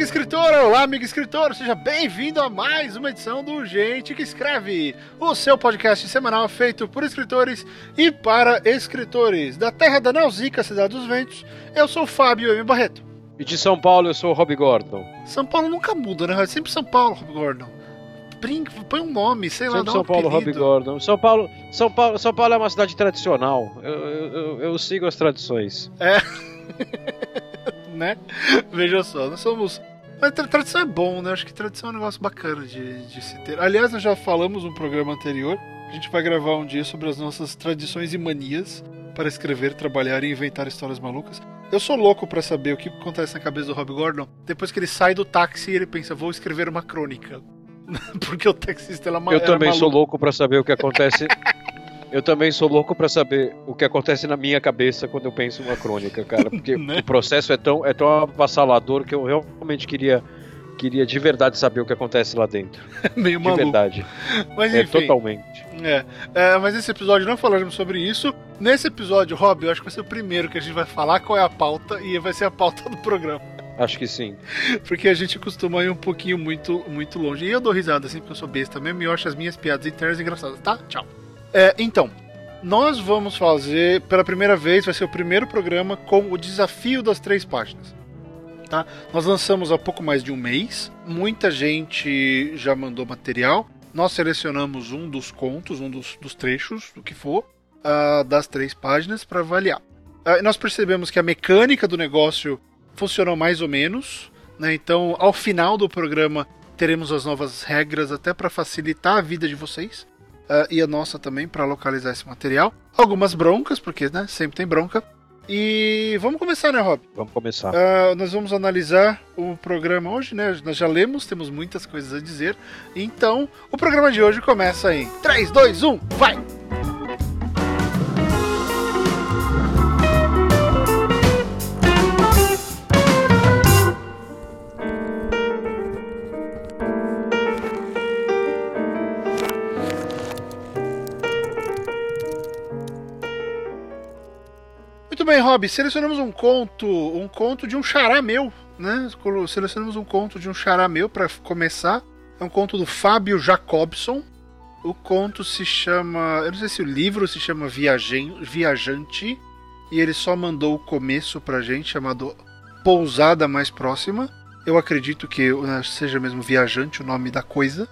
Olá, amiga escritora! Olá, amigo escritor! Seja bem-vindo a mais uma edição do Gente que Escreve, o seu podcast semanal feito por escritores e para escritores. Da terra da Nausica, cidade dos ventos, eu sou Fábio M. Barreto. E de São Paulo, eu sou o Rob Gordon. São Paulo nunca muda, né? É sempre São Paulo, Rob Gordon. Brinca, põe um nome, sei lá, Sempre dá São um Paulo, Rob. Gordon. São Paulo, São Paulo, São Paulo é uma cidade tradicional. Eu, eu, eu- sigo as tradições. né? Veja só, nós somos. Mas tra- tradição é bom, né? Acho que tradição é um negócio bacana de, de se ter. Aliás, nós já falamos no programa anterior. A gente vai gravar um dia sobre as nossas tradições e manias para escrever, trabalhar e inventar histórias malucas. Eu sou louco pra saber o que acontece na cabeça do Rob Gordon depois que ele sai do táxi e ele pensa, vou escrever uma crônica. Porque o taxista ela Eu também sou louco pra saber o que acontece. Eu também sou louco pra saber o que acontece na minha cabeça quando eu penso em uma crônica, cara. Porque Né? o processo é tão, é tão avassalador que eu realmente queria, queria de verdade saber o que acontece lá dentro. meio De maluco. verdade. Mas É enfim. totalmente. É, é, mas nesse episódio não falaremos sobre isso. Nesse episódio, Rob, eu acho que vai ser o primeiro que a gente vai falar qual é a pauta e vai ser a pauta do programa. Acho que sim. Porque a gente costuma ir um pouquinho muito, muito longe. E eu dou risada assim, porque eu sou besta mesmo e eu acho as minhas piadas internas engraçadas, tá? Tchau. É, então, nós vamos fazer, pela primeira vez, vai ser o primeiro programa com o desafio das três páginas. Tá? Nós lançamos há pouco mais de um mês. Muita gente já mandou material. Nós selecionamos um dos contos, um dos, dos trechos, do que for, ah, das três páginas para avaliar. E nós percebemos que a mecânica do negócio funcionou mais ou menos. Né? Então, ao final do programa, teremos as novas regras até para facilitar a vida de vocês. Ah, e a nossa também, para localizar esse material. Algumas broncas, porque né, sempre tem bronca. E vamos começar, né, Rob? Vamos começar. Ah, nós vamos analisar o programa hoje, né? Nós já lemos, temos muitas coisas a dizer. Então, o programa de hoje começa em 3, 2, 1, vai! Muito bem, Rob, selecionamos um conto, um conto de um xará meu, né? Selecionamos um conto de um xará meu para começar. É um conto do Fábio Jacobson. O conto se chama, eu não sei se o livro se chama Viajante, e ele só mandou o começo pra gente chamado Pousada Mais Próxima. Eu acredito que né, seja mesmo Viajante o nome da coisa.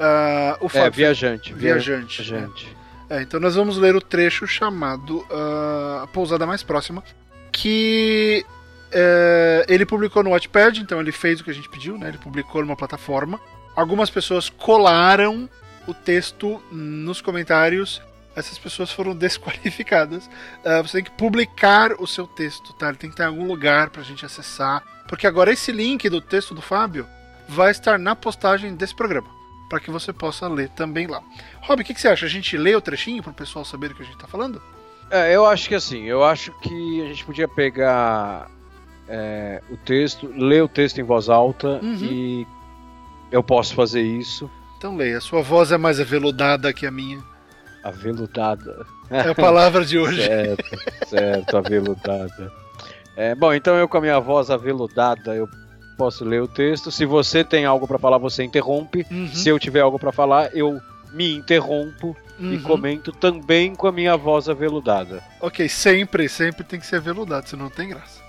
Ah, o É, Fábio, viajante. Viajante, Viajante. É, então nós vamos ler o trecho chamado ah, A Pousada Mais Próxima, que é, ele publicou no Wattpad, então ele fez o que a gente pediu, né? Ele publicou numa plataforma. Algumas pessoas colaram o texto nos comentários. Essas pessoas foram desqualificadas. Ah, você tem que publicar o seu texto, tá? Ele tem que estar em algum lugar pra gente acessar. Porque agora esse link do texto do Fábio vai estar na postagem desse programa. Para que você possa ler também lá. Rob, o que, que você acha? A gente lê o trechinho pro pessoal saber do que a gente tá falando? É, eu acho que assim, eu acho que a gente podia pegar é, o texto, ler o texto em voz alta Uhum. e eu posso fazer isso. Então leia. Sua voz é mais aveludada que a minha. Aveludada. É a palavra de hoje. Certo, certo, aveludada. É, bom, então eu com a minha voz aveludada, eu posso ler o texto. Se você tem algo pra falar, você interrompe. Uhum, Se eu tiver algo pra falar, eu me interrompo e uhum. comento também com a minha voz aveludada. Ok, sempre, sempre tem que ser aveludado, senão não tem graça.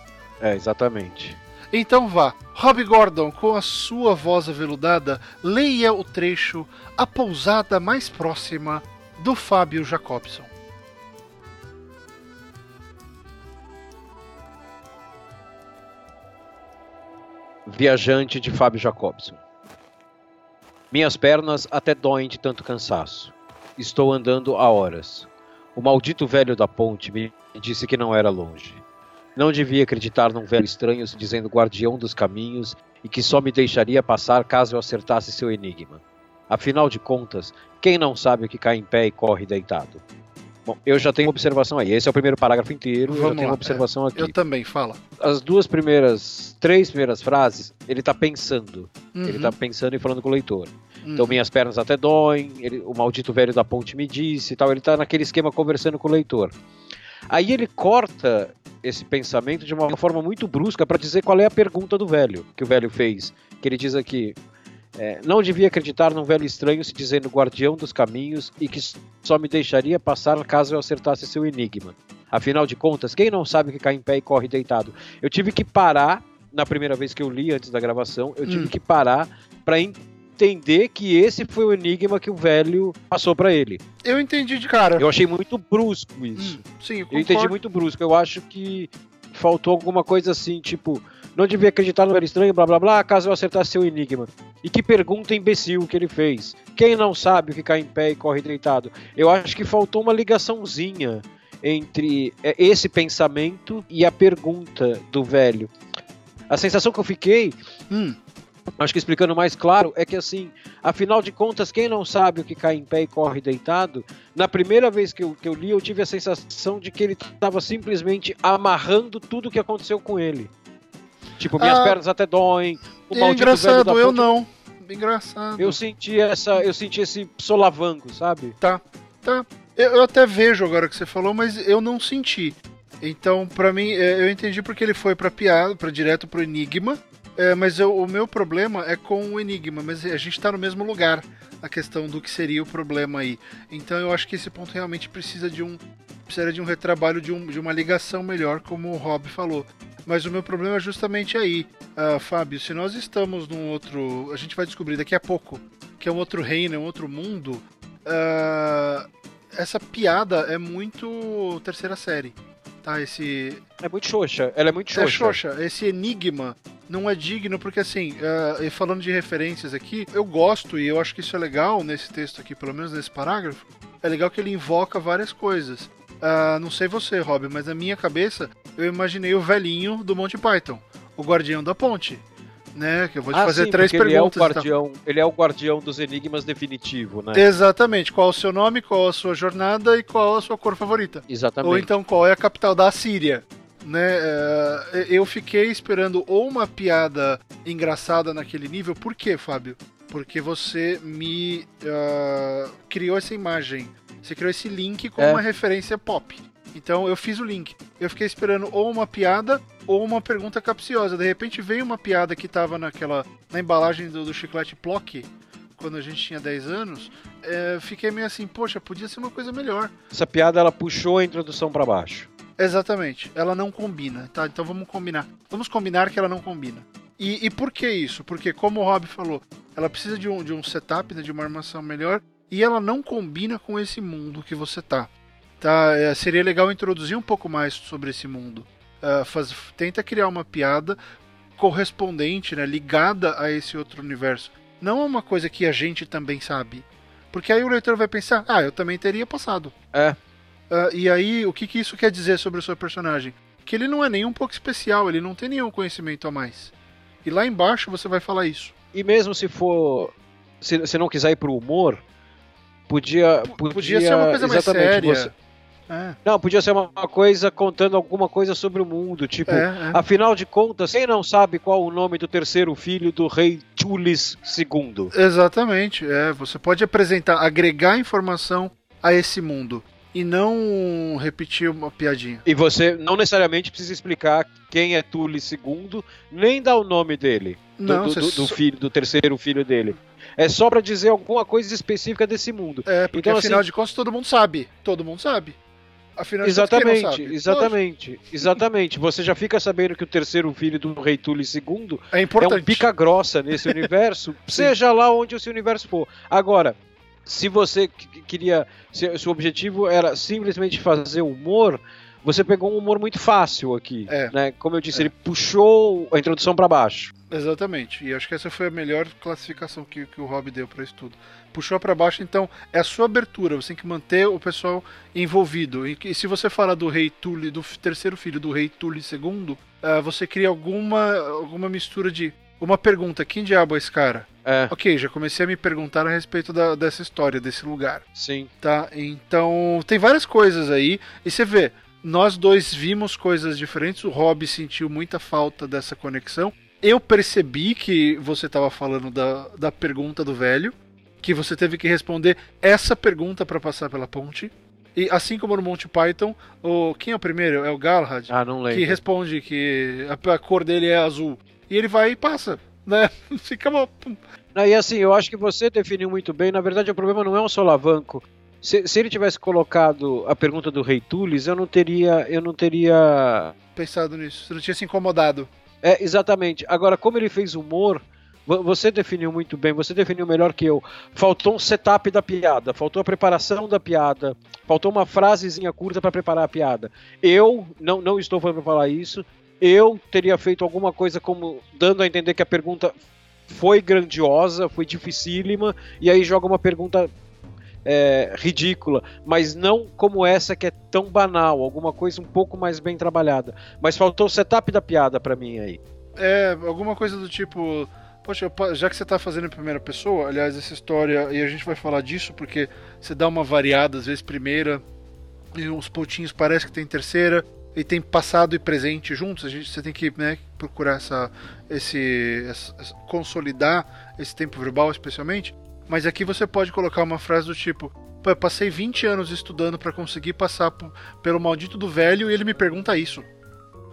É, exatamente. Então vá. Rob Gordon, com a sua voz aveludada, leia o trecho A Pousada Mais Próxima do Fábio Jacobson. Viajante de Fábio Jacobson. Minhas pernas até doem de tanto cansaço. Estou andando há horas. O maldito velho da ponte me disse que não era longe. Não devia acreditar num velho estranho se dizendo guardião dos caminhos e que só me deixaria passar caso eu acertasse seu enigma. Afinal de contas, quem não sabe o que cai em pé e corre deitado? Bom, eu já tenho uma observação aí. Esse é o primeiro parágrafo inteiro. eu já Vamos tenho lá, uma observação aqui. Eu também, fala. As duas primeiras, três primeiras frases, ele tá pensando. Ele Uhum, tá pensando e falando com o leitor. uhum. Então, minhas pernas até doem, ele- o maldito velho da ponte me disse e tal. Ele tá naquele esquema conversando com o leitor. Aí ele corta esse pensamento de uma forma muito brusca para dizer qual é a pergunta do velho que o velho fez. Que ele diz aqui: é, não devia acreditar num velho estranho se dizendo guardião dos caminhos e que só me deixaria passar caso eu acertasse seu enigma. Afinal de contas, quem não sabe que cai em pé e corre deitado? Eu tive que parar na primeira vez que eu li antes da gravação, eu tive hum. que parar para entender que esse foi o enigma que o velho passou para ele. Eu entendi de cara. Eu achei muito brusco isso. Hum, sim, eu, eu entendi muito brusco. Eu acho que faltou alguma coisa assim, tipo, não devia acreditar no velho estranho, blá blá blá, caso eu acertasse seu enigma. E que pergunta imbecil que ele fez. Quem não sabe o que cai em pé e corre deitado? Eu acho que faltou uma ligaçãozinha entre é, esse pensamento e a pergunta do velho. A sensação que eu fiquei hum, acho que explicando mais claro, é que assim, afinal de contas, quem não sabe o que cai em pé e corre deitado, na primeira vez que eu, que eu li, eu tive a sensação de que ele estava simplesmente amarrando tudo o que aconteceu com ele. Tipo, minhas ah, pernas até doem, o é engraçado, eu ponte, não. Engraçado. Eu senti essa, eu senti esse solavango, sabe? Tá, tá. Eu, eu até vejo agora que você falou, mas eu não senti. Então, para mim, é, eu entendi porque ele foi para piada, para direto pro enigma, é, mas eu, o meu problema é com o Enigma, mas a gente está no mesmo lugar, a questão do que seria o problema aí. Então eu acho que esse ponto realmente precisa de um precisaria de um retrabalho, de, um, de uma ligação melhor, como o Rob falou. Mas o meu problema é justamente aí, uh, Fábio. Se nós estamos num outro. A gente vai descobrir daqui a pouco que é um outro reino, é um outro mundo. Uh, essa piada é muito terceira série. Tá, esse. É muito xoxa, ela é muito xoxa. É xoxa. Esse enigma não é digno, porque assim, uh, falando de referências aqui, eu gosto e eu acho que isso é legal nesse texto aqui, pelo menos nesse parágrafo. É legal que ele invoca várias coisas. Uh, não sei você, Rob, mas na minha cabeça eu imaginei o velhinho do Monty Python, o guardião da ponte. Né, que eu vou te ah, fazer sim, três perguntas. Ele é, o guardião, ele é o guardião dos enigmas definitivo, né? Exatamente. Qual o seu nome, qual a sua jornada e qual a sua cor favorita? Exatamente. Ou então qual é a capital da Síria? né? É, eu fiquei esperando ou uma piada engraçada naquele nível. Por quê, Fábio? Porque você me uh, criou essa imagem. Você criou esse link com é. uma referência pop. Então eu fiz o link. Eu fiquei esperando ou uma piada ou uma pergunta capciosa. De repente veio uma piada que tava naquela. na embalagem do, do chiclete Plock, quando a gente tinha 10 anos. É, fiquei meio assim, poxa, podia ser uma coisa melhor. Essa piada ela puxou a introdução para baixo. Exatamente. Ela não combina, tá? Então vamos combinar. Vamos combinar que ela não combina. E, e por que isso? Porque, como o Rob falou, ela precisa de um, de um setup, né, de uma armação melhor, e ela não combina com esse mundo que você tá. tá? É, seria legal introduzir um pouco mais sobre esse mundo. Uh, faz, tenta criar uma piada correspondente, né, ligada a esse outro universo. Não é uma coisa que a gente também sabe. Porque aí o leitor vai pensar, ah, eu também teria passado. É. Uh, e aí, o que, que isso quer dizer sobre o seu personagem? Que ele não é nem um pouco especial, ele não tem nenhum conhecimento a mais. E lá embaixo você vai falar isso. E mesmo se for. Se, se não quiser ir pro humor, podia. Podia, podia ser uma coisa mais séria. Você... É. Não, podia ser uma coisa contando alguma coisa sobre o mundo. Tipo, é, é. afinal de contas, quem não sabe qual o nome do terceiro filho do rei Tulis II? Exatamente. É, você pode apresentar, agregar informação a esse mundo e não repetir uma piadinha. E você não necessariamente precisa explicar quem é Tully II, nem dar o nome dele. Não, do, do, do filho, do terceiro filho dele. É só para dizer alguma coisa específica desse mundo. É, porque então, afinal assim, de contas todo mundo sabe. Todo mundo sabe. Afinal exatamente, exatamente, Lógico. exatamente. Você já fica sabendo que o terceiro filho do rei Tully II é, importante. é um pica grossa nesse universo, seja lá onde esse universo for. Agora, se você queria. Se, se, o objetivo era simplesmente fazer humor, você pegou um humor muito fácil aqui. É. Né? Como eu disse, é. ele puxou a introdução para baixo. Exatamente. E acho que essa foi a melhor classificação que, que o Rob deu para isso tudo. Puxou para baixo, então é a sua abertura. Você tem que manter o pessoal envolvido. E, e se você fala do rei Tully, do terceiro filho do rei Tully II, uh, você cria alguma, alguma mistura de uma pergunta: quem diabo é esse cara? É. Ok, já comecei a me perguntar a respeito da, dessa história, desse lugar. Sim. Tá? Então, tem várias coisas aí. E você vê, nós dois vimos coisas diferentes. O Rob sentiu muita falta dessa conexão. Eu percebi que você estava falando da, da pergunta do velho, que você teve que responder essa pergunta para passar pela ponte. E assim como no Monty Python, o quem é o primeiro? É o Galahad. Ah, não lembro. Que responde que a, a cor dele é azul. E ele vai e passa, né? Fica uma... E assim, eu acho que você definiu muito bem. Na verdade, o problema não é um solavanco. Se, se ele tivesse colocado a pergunta do Rei Tulis, eu não teria, eu não teria pensado nisso. Você não tinha se incomodado. É, exatamente. Agora, como ele fez humor, você definiu muito bem, você definiu melhor que eu. Faltou um setup da piada, faltou a preparação da piada, faltou uma frasezinha curta para preparar a piada. Eu não, não estou falando para falar isso. Eu teria feito alguma coisa como dando a entender que a pergunta foi grandiosa, foi dificílima, e aí joga uma pergunta é, ridícula, mas não como essa que é tão banal, alguma coisa um pouco mais bem trabalhada. Mas faltou o setup da piada para mim aí. É, alguma coisa do tipo. Poxa, já que você tá fazendo em primeira pessoa, aliás, essa história, e a gente vai falar disso porque você dá uma variada, às vezes primeira, e uns pontinhos parece que tem terceira, e tem passado e presente juntos, a gente, você tem que né, procurar essa, esse, essa, consolidar esse tempo verbal especialmente. Mas aqui você pode colocar uma frase do tipo: eu passei 20 anos estudando para conseguir passar pelo maldito do velho e ele me pergunta isso.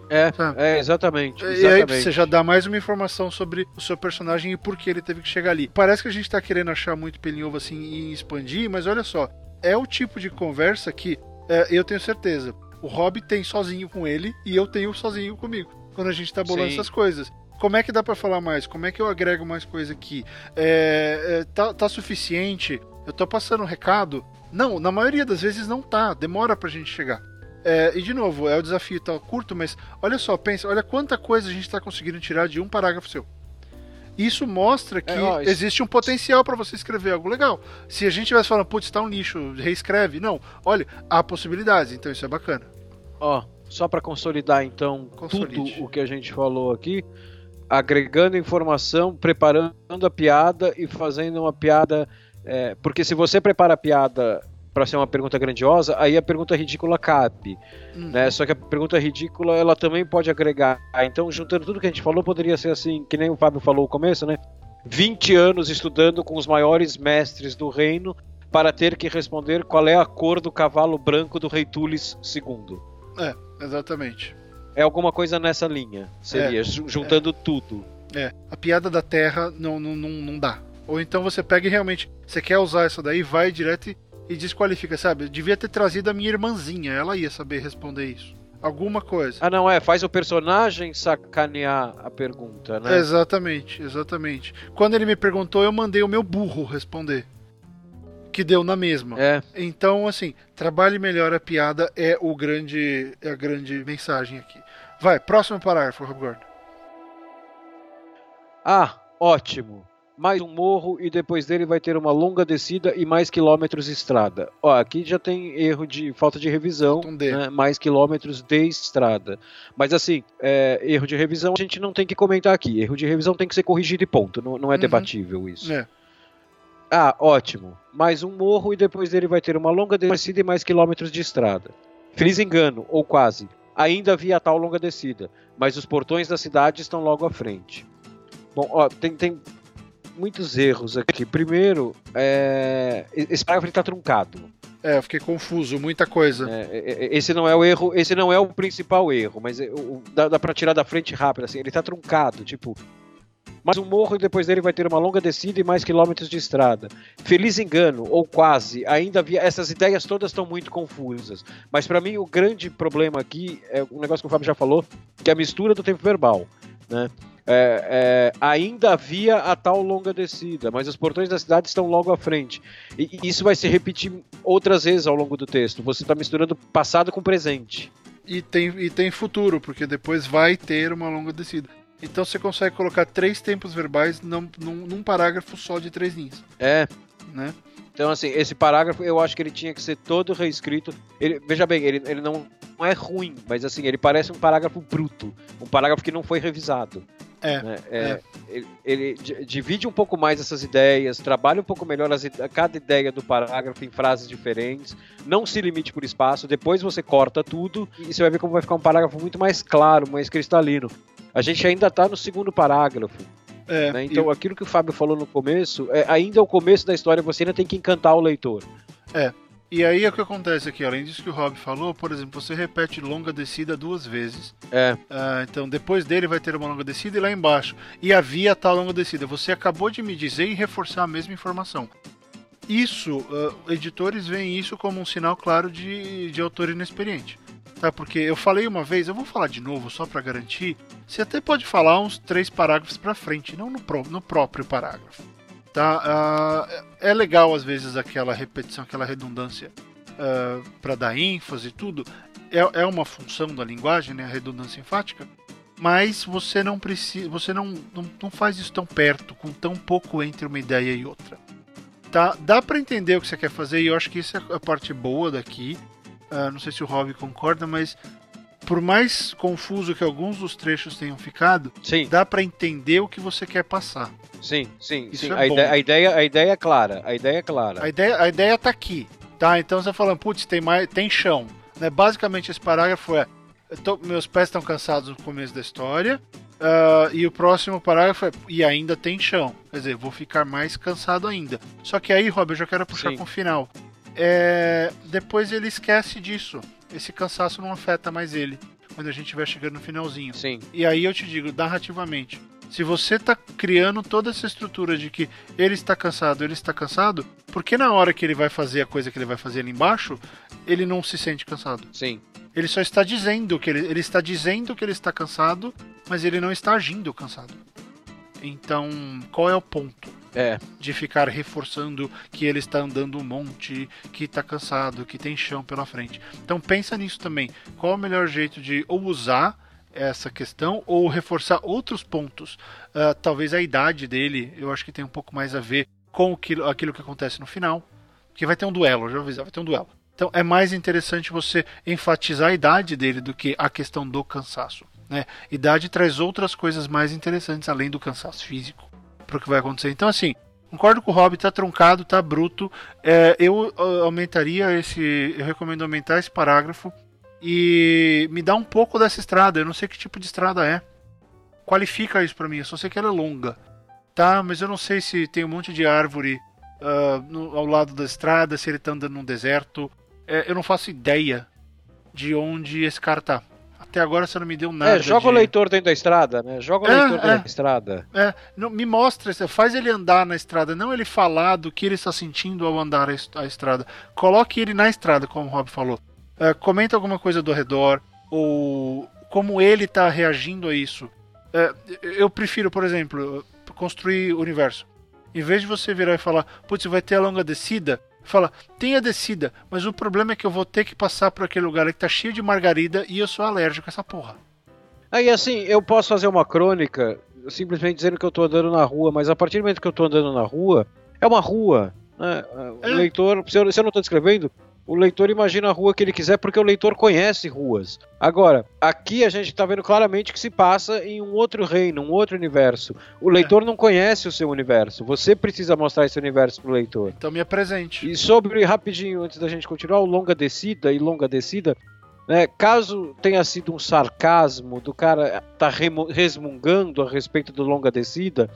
É, é exatamente, exatamente. E aí você já dá mais uma informação sobre o seu personagem e por que ele teve que chegar ali. Parece que a gente tá querendo achar muito pelinho ovo assim e expandir, mas olha só, é o tipo de conversa que é, eu tenho certeza. O Rob tem sozinho com ele e eu tenho sozinho comigo. Quando a gente tá bolando Sim. essas coisas como é que dá para falar mais? Como é que eu agrego mais coisa aqui? É, é, tá, tá suficiente? Eu tô passando um recado? Não, na maioria das vezes não tá. Demora pra gente chegar. É, e de novo, é o desafio tá curto, mas olha só, pensa, olha quanta coisa a gente está conseguindo tirar de um parágrafo seu. Isso mostra que é, ó, isso... existe um potencial para você escrever algo legal. Se a gente tivesse falando, putz, tá um lixo, reescreve. Não, olha, há possibilidades, então isso é bacana. Ó, só para consolidar então Consolide. tudo o que a gente falou aqui, agregando informação, preparando a piada e fazendo uma piada. É, porque se você prepara a piada para ser uma pergunta grandiosa, aí a pergunta ridícula cabe. Uhum. Né? Só que a pergunta ridícula ela também pode agregar. Então, juntando tudo que a gente falou, poderia ser assim, que nem o Fábio falou no começo, né? 20 anos estudando com os maiores mestres do reino para ter que responder qual é a cor do cavalo branco do rei Tulis II. É, exatamente. É alguma coisa nessa linha. Seria, é, juntando é. tudo. É. A piada da Terra não, não, não, não dá. Ou então você pega e realmente. Você quer usar essa daí, vai direto e, e desqualifica, sabe? Eu devia ter trazido a minha irmãzinha, ela ia saber responder isso. Alguma coisa. Ah, não, é. Faz o personagem sacanear a pergunta, né? Exatamente, exatamente. Quando ele me perguntou, eu mandei o meu burro responder que deu na mesma. É. Então, assim, trabalhe melhor a piada é o grande é a grande mensagem aqui. Vai, próximo parágrafo, Rob Gordon. Ah, ótimo. Mais um morro e depois dele vai ter uma longa descida e mais quilômetros de estrada. Ó, aqui já tem erro de falta de revisão, né? mais quilômetros de estrada. Mas assim, é, erro de revisão a gente não tem que comentar aqui. Erro de revisão tem que ser corrigido e ponto. Não, não é uhum. debatível isso. É. Ah, ótimo. Mais um morro e depois dele vai ter uma longa descida e mais quilômetros de estrada. Feliz engano, ou quase. Ainda havia tal longa descida, mas os portões da cidade estão logo à frente. Bom, ó, tem, tem muitos erros aqui. Primeiro, é... esse parágrafo está truncado. É, eu fiquei confuso, muita coisa. É, é, é, esse não é o erro, esse não é o principal erro, mas é, o, dá, dá pra tirar da frente rápido, assim, ele tá truncado, tipo, mais um morro e depois dele vai ter uma longa descida e mais quilômetros de estrada. Feliz engano, ou quase, ainda havia. Essas ideias todas estão muito confusas. Mas para mim o grande problema aqui é um negócio que o Fábio já falou, que é a mistura do tempo verbal. Né? É, é, ainda havia a tal longa descida, mas os portões da cidade estão logo à frente. E, e isso vai se repetir outras vezes ao longo do texto. Você está misturando passado com presente. E tem, e tem futuro, porque depois vai ter uma longa descida. Então você consegue colocar três tempos verbais num, num, num parágrafo só de três linhas. É. Né? Então, assim, esse parágrafo eu acho que ele tinha que ser todo reescrito. Ele, veja bem, ele, ele não, não é ruim, mas assim, ele parece um parágrafo bruto. Um parágrafo que não foi revisado. É, né? é, é. Ele, ele, divide um pouco mais essas ideias, trabalha um pouco melhor as, cada ideia do parágrafo em frases diferentes, não se limite por espaço, depois você corta tudo e você vai ver como vai ficar um parágrafo muito mais claro, mais cristalino. A gente ainda está no segundo parágrafo. É, né? Então, e... aquilo que o Fábio falou no começo, é, ainda é o começo da história, você ainda tem que encantar o leitor. É. E aí o que acontece aqui, além disso que o Rob falou, por exemplo, você repete longa descida duas vezes. É. Ah, então depois dele vai ter uma longa descida e lá embaixo. E havia tal longa descida. Você acabou de me dizer e reforçar a mesma informação. Isso, ah, editores veem isso como um sinal claro de, de autor inexperiente. Tá? Porque eu falei uma vez, eu vou falar de novo só para garantir. Você até pode falar uns três parágrafos para frente, não no, pró- no próprio parágrafo. Tá? Ah, é legal às vezes aquela repetição, aquela redundância para dar ênfase e tudo. É, é uma função da linguagem, né, a redundância enfática. Mas você não precisa, você não, não, não faz isso tão perto, com tão pouco entre uma ideia e outra. Tá? Dá para entender o que você quer fazer e eu acho que isso é a parte boa daqui. Ah, não sei se o Rob concorda, mas por mais confuso que alguns dos trechos tenham ficado, Sim, dá para entender o que você quer passar. sim, sim. Isso sim. é a, bom. ide- a ideia, a ideia é clara. A ideia é clara. A ideia, a ideia tá aqui, tá? Então você falando, putz, tem mais, tem chão, né? Basicamente esse parágrafo é, tô- meus pés estão cansados no começo da história. ah, e o próximo parágrafo é, e ainda tem chão. Quer dizer, vou ficar mais cansado ainda. Só que aí, Rob, eu já quero puxar Sim. com o final. É, depois ele esquece disso. Esse cansaço não afeta mais ele. Quando a gente estiver chegando no finalzinho. Sim, E aí eu te digo, narrativamente, se você tá criando toda essa estrutura de que ele está cansado, ele está cansado, porque na hora que ele vai fazer a coisa que ele vai fazer ali embaixo, ele não se sente cansado. sim. Ele só está dizendo que ele, ele está dizendo que ele está cansado, mas ele não está agindo cansado. Então, qual é o ponto? É, de ficar reforçando que ele está andando um monte, que está cansado, que tem chão pela frente. Então pensa nisso também. Qual o melhor jeito de ou usar essa questão ou reforçar outros pontos? Ah, talvez a idade dele, eu acho que tem um pouco mais a ver com aquilo, aquilo que acontece no final. Porque vai ter um duelo, já avisar, vai ter um duelo. Então é mais interessante você enfatizar a idade dele do que a questão do cansaço. Né? Idade traz outras coisas mais interessantes além do cansaço físico para o que vai acontecer. Então, assim, concordo com o Rob, tá truncado, tá bruto. É, eu ah, aumentaria esse. Eu recomendo aumentar esse parágrafo e me dá um pouco dessa estrada. Eu não sei que tipo de estrada é. Qualifica isso para mim, eu só sei que ela é longa. Tá, mas eu não sei se tem um monte de árvore ah, no- ao lado da estrada, se ele tá andando num deserto. É, eu não faço ideia de onde esse cara tá. Até agora você não me deu nada. é joga o de- leitor dentro da estrada, né? Joga o É, leitor dentro é. da estrada. É, não, me mostra, faz ele andar na estrada, não ele falar do que ele está sentindo ao andar a, est- a estrada. Coloque ele na estrada, como o Rob falou. É, comenta alguma coisa do redor, ou como ele está reagindo a isso. É, eu prefiro, por exemplo, construir o universo. Em vez de você virar e falar, putz, vai ter a longa descida, fala, tem a descida, mas o problema é que eu vou ter que passar por aquele lugar que tá cheio de margarida e eu sou alérgico a essa porra. Aí assim, eu posso fazer uma crônica simplesmente dizendo que eu tô andando na rua, mas a partir do momento que eu tô andando na rua, é uma rua. Né? O É. leitor, se eu, se eu não tô descrevendo, o leitor imagina a rua que ele quiser porque o leitor conhece ruas. Agora, aqui a gente tá vendo claramente que se passa em um outro reino, um outro universo. O leitor não conhece o seu universo. Você precisa mostrar esse universo pro leitor. Então me apresente. E sobre, rapidinho, antes da gente continuar, o longa descida e longa descida, né, caso tenha sido um sarcasmo do cara tá resmungando a respeito do longa descida,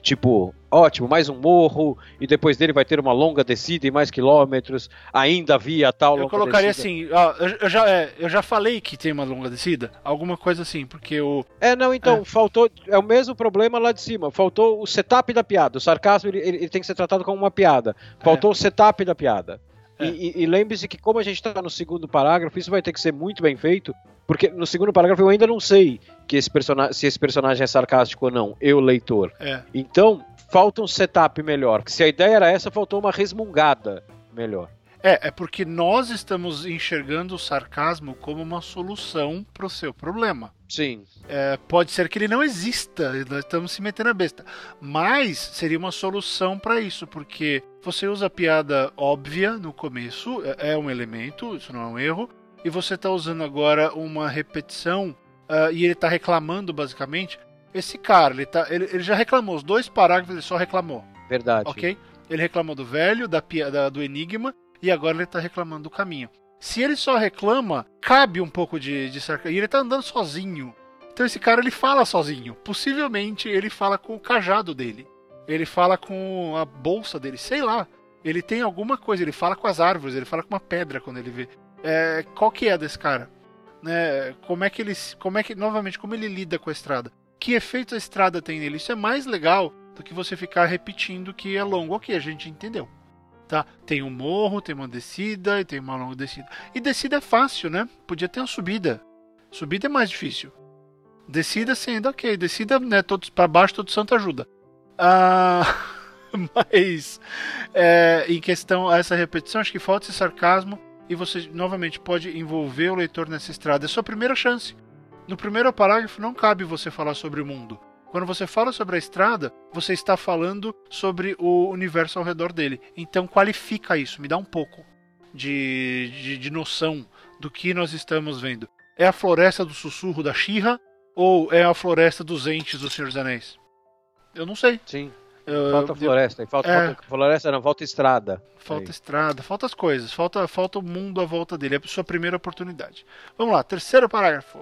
tipo, ótimo, mais um morro, e depois dele vai ter uma longa descida e mais quilômetros, ainda havia tal Eu longa colocaria descida. assim, ó, eu, eu já, é, eu já falei que tem uma longa descida, alguma coisa assim, porque o. É, não, então, faltou, é o mesmo problema lá de cima, faltou o setup da piada, o sarcasmo ele, ele- tem que ser tratado como uma piada, faltou o setup da piada. É. E, e- e lembre-se que como a gente está no segundo parágrafo, isso vai ter que ser muito bem feito, porque no segundo parágrafo eu ainda não sei que esse se esse personagem é sarcástico ou não, eu, leitor. É, Então, falta um setup melhor, se a ideia era essa, faltou uma resmungada melhor. é, é porque nós estamos enxergando o sarcasmo como uma solução pro seu problema. Sim, É, pode ser que ele não exista, nós estamos se metendo a besta. Mas seria uma solução para isso, porque você usa a piada óbvia no começo, é, é um elemento, isso não é um erro, e você está usando agora uma repetição ah, e ele está reclamando basicamente. Esse cara, ele, tá, ele, ele já reclamou, os dois parágrafos ele só reclamou, verdade. ok? Ele reclamou do velho, da, da- do enigma, e agora ele está reclamando do caminho. Se ele só reclama, cabe um pouco de, de sarcasmo. E ele tá andando sozinho. Então esse cara ele fala sozinho. Possivelmente ele fala com o cajado dele. Ele fala com a bolsa dele, sei lá. Ele tem alguma coisa, ele fala com as árvores, ele fala com uma pedra quando ele vê. É, qual que é desse cara? Né, como é que ele. Como é que. Novamente, como ele lida com a estrada? Que efeito a estrada tem nele? Isso é mais legal do que você ficar repetindo que é longo. Ok, a gente entendeu. Tá? Tem um morro, tem uma descida e tem uma longa descida. E descida é fácil, né? Podia ter uma subida. Subida é mais difícil. Descida sim, ainda ok. Descida, né? Todos para baixo, todo santo ajuda. Ah. Mas é, em questão a essa repetição, acho que falta esse sarcasmo e você novamente pode envolver o leitor nessa estrada. É sua primeira chance. No primeiro parágrafo não cabe você falar sobre o mundo. Quando você fala sobre a estrada, você está falando sobre o universo ao redor dele. Então qualifica isso, me dá um pouco de, de, de noção do que nós estamos vendo. É a floresta do sussurro da Shira ou é a floresta dos entes do Senhor dos Anéis? Eu não sei. Sim. Falta floresta, falta, é, falta, floresta não, falta estrada. Falta aí. estrada, falta as coisas, falta, falta o mundo à volta dele, é a sua primeira oportunidade. Vamos lá, terceiro parágrafo.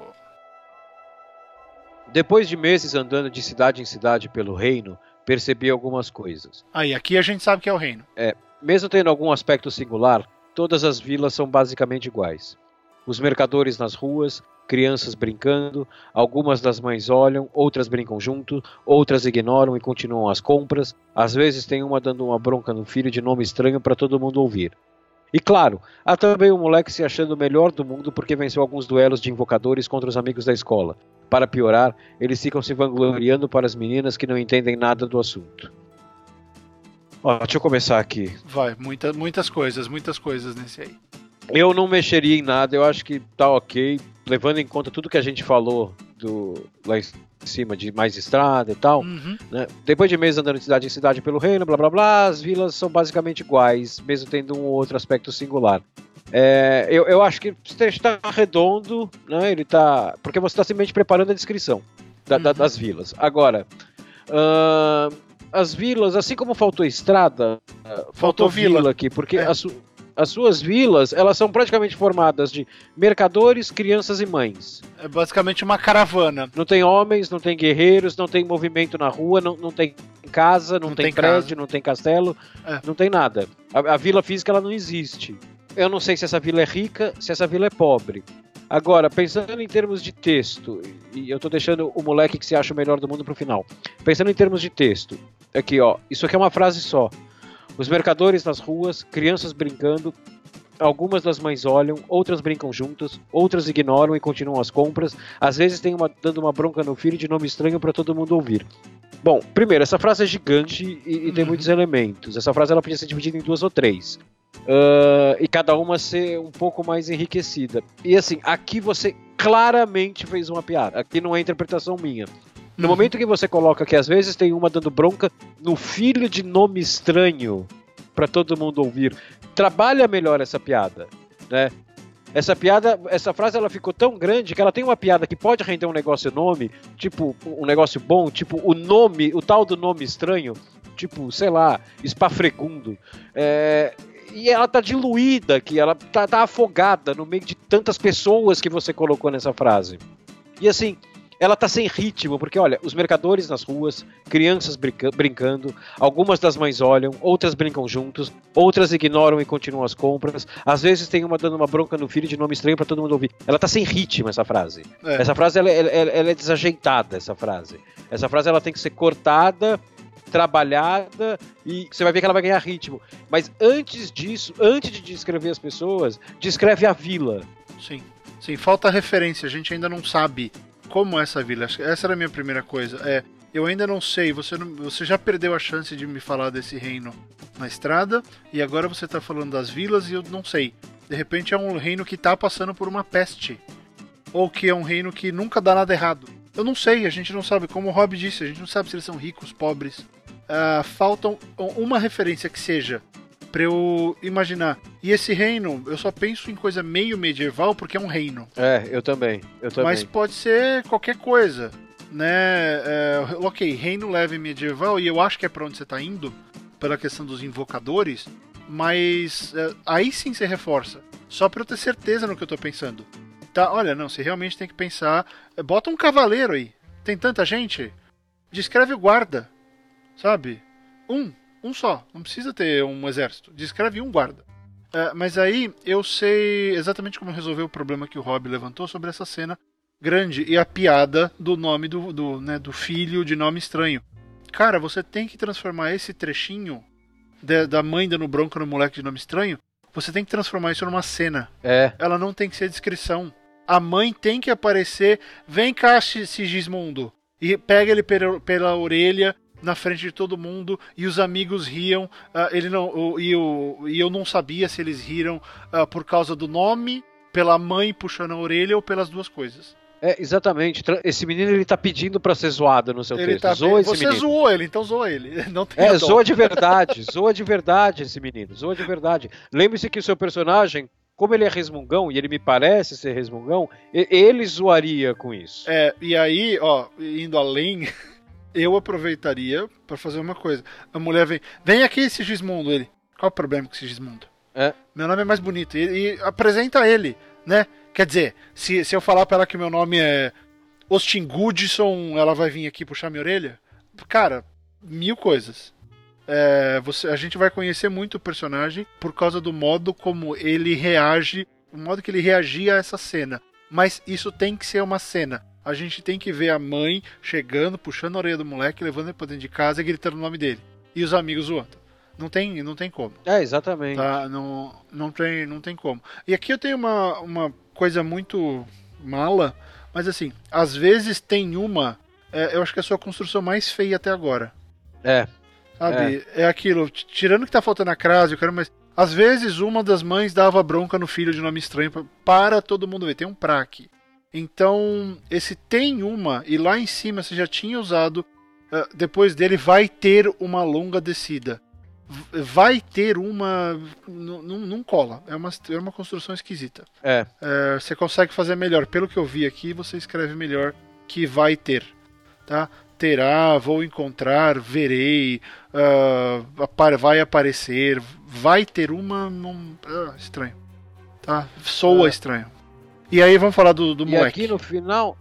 Depois de meses andando de cidade em cidade pelo reino, percebi algumas coisas. Aí, aqui a gente sabe que é o reino. É, mesmo tendo algum aspecto singular, todas as vilas são basicamente iguais. Os mercadores nas ruas, crianças brincando, algumas das mães olham, outras brincam junto, outras ignoram e continuam as compras, às vezes tem uma dando uma bronca no filho de nome estranho para todo mundo ouvir. E claro, há também um moleque se achando o melhor do mundo porque venceu alguns duelos de invocadores contra os amigos da escola. Para piorar, eles ficam se vangloriando para as meninas que não entendem nada do assunto. Ó, deixa eu começar aqui. Vai, muita, muitas coisas, muitas coisas nesse aí. Eu não mexeria em nada, eu acho que tá ok, levando em conta tudo que a gente falou do lá em cima de mais estrada e tal. Uhum. Né? Depois de meses andando de cidade em cidade pelo reino, blá blá blá, as vilas são basicamente iguais, mesmo tendo um outro aspecto singular. É, eu, eu acho que está redondo, né? Ele tá. Porque você está simplesmente preparando a descrição da, uhum. da, das vilas. Agora, uh, as vilas, assim como faltou estrada, faltou, faltou vila. vila aqui, porque é. a, as suas vilas, elas são praticamente formadas de mercadores, crianças e mães. É basicamente uma caravana. Não tem homens, não tem guerreiros, não tem movimento na rua, não, não tem casa, não, não tem, tem, prédio, casa. não tem castelo, é. não tem nada. A, a vila física ela não existe. Eu não sei se essa vila é rica, se essa vila é pobre. Agora, pensando em termos de texto, e eu tô deixando o moleque que se acha o melhor do mundo pro final. Pensando em termos de texto, aqui ó, isso aqui é uma frase só. Os mercadores nas ruas, crianças brincando, algumas das mães olham, outras brincam juntas, outras ignoram e continuam as compras. Às vezes tem uma dando uma bronca no filho de nome estranho para todo mundo ouvir. Bom, primeiro, essa frase é gigante e, e uhum. tem muitos elementos. Essa frase ela podia ser dividida em duas ou três. Uh, e cada uma ser um pouco mais enriquecida. E assim, aqui você claramente fez uma piada. Aqui não é interpretação minha. No momento que você coloca que às vezes tem uma dando bronca no filho de nome estranho para todo mundo ouvir, trabalha melhor essa piada, né? Essa piada, essa frase ela ficou tão grande que ela tem uma piada que pode render um negócio nome, tipo um negócio bom, tipo o nome, o tal do nome estranho, tipo, sei lá, espafregundo. É, e ela tá diluída aqui, ela tá, tá afogada no meio de tantas pessoas que você colocou nessa frase. E assim, ela tá sem ritmo, porque olha, os mercadores nas ruas, crianças brinca brincando, algumas das mães olham, outras brincam juntos, outras ignoram e continuam as compras. Às vezes tem uma dando uma bronca no filho de nome estranho para todo mundo ouvir. Ela tá sem ritmo essa frase. É. Essa frase ela, ela, ela, é desajeitada, essa frase. Essa frase ela tem que ser cortada trabalhada e você vai ver que ela vai ganhar ritmo. Mas antes disso, antes de descrever as pessoas, descreve a vila. Sim. Sim, falta referência, a gente ainda não sabe como essa vila? Essa era a minha primeira coisa. É, eu ainda não sei, você, não, você já perdeu a chance de me falar desse reino na estrada, e agora você está falando das vilas e eu não sei. De repente é um reino que está passando por uma peste. Ou que é um reino que nunca dá nada errado. Eu não sei, a gente não sabe. Como o Rob disse, a gente não sabe se eles são ricos, pobres. Uh, faltam uma referência que seja para eu imaginar. E esse reino, eu só penso em coisa meio medieval porque é um reino. É, eu também. Eu também. Mas pode ser qualquer coisa, né? É, ok, reino leve medieval e eu acho que é para onde você tá indo pela questão dos invocadores, mas é, aí sim você reforça. Só para eu ter certeza no que eu tô pensando. Tá, olha, não, você realmente tem que pensar. É, bota um cavaleiro aí. Tem tanta gente. Descreve o guarda, sabe? Um Um só. Não precisa ter um exército. Descreve um guarda. É, mas aí eu sei exatamente como resolver o problema que o Rob levantou sobre essa cena grande e a piada do nome do, do, né, do filho de nome estranho. Cara, você tem que transformar esse trechinho de, da mãe dando bronca no moleque de nome estranho. Você tem que transformar isso numa cena. É. Ela não tem que ser descrição. A mãe tem que aparecer. Vem cá, Sigismundo. E pega ele pela, pela orelha na frente de todo mundo e os amigos riam. Uh, ele não, uh, e, eu, e eu não sabia se eles riram uh, por causa do nome, pela mãe puxando a orelha ou pelas duas coisas. É, exatamente. Esse menino ele tá pedindo pra ser zoado no seu ele texto. Tá... Zoa Você menino. zoou ele, então zoa ele. Não tem é, zoa de verdade. zoa de verdade esse menino. Zoa de verdade. Lembre-se que o seu personagem, como ele é resmungão, e ele me parece ser resmungão, ele zoaria com isso. É, e aí, ó, indo além, eu aproveitaria para fazer uma coisa. A mulher vem, vem aqui Sigismundo, ele. Qual o problema com Sigismundo? É. Meu nome é mais bonito. E, e apresenta ele, né? Quer dizer, se, se eu falar pra ela que meu nome é Austin Goodson, ela vai vir aqui puxar minha orelha? Cara, mil coisas. É, você, a gente vai conhecer muito o personagem por causa do modo como ele reage, o modo que ele reagia a essa cena. Mas isso tem que ser uma cena. A gente tem que ver a mãe chegando, puxando a orelha do moleque, levando ele pra dentro de casa e gritando o nome dele. E os amigos zoando. Não tem, não tem como. É, exatamente. Tá? Não, não, tem, não tem como. E aqui eu tenho uma, uma coisa muito mala, mas assim, às vezes tem uma. É, eu acho que é a sua construção mais feia até agora. É. Sabe? É, é aquilo, tirando que tá faltando a crase, eu quero mais. Às vezes uma das mães dava bronca no filho de nome estranho para todo mundo ver. Tem um praque. Então, esse tem uma, e lá em cima você já tinha usado. Uh, depois dele vai ter uma longa descida vai ter uma. Não, não cola. É uma, é uma construção esquisita. É. é. Você consegue fazer melhor. Pelo que eu vi aqui, você escreve melhor que vai ter. Tá? Terá, vou encontrar, verei, uh, vai aparecer, vai ter uma. Num, uh, estranho. Tá? Soa é. estranho. E aí vamos falar do, do e moleque. aqui no final,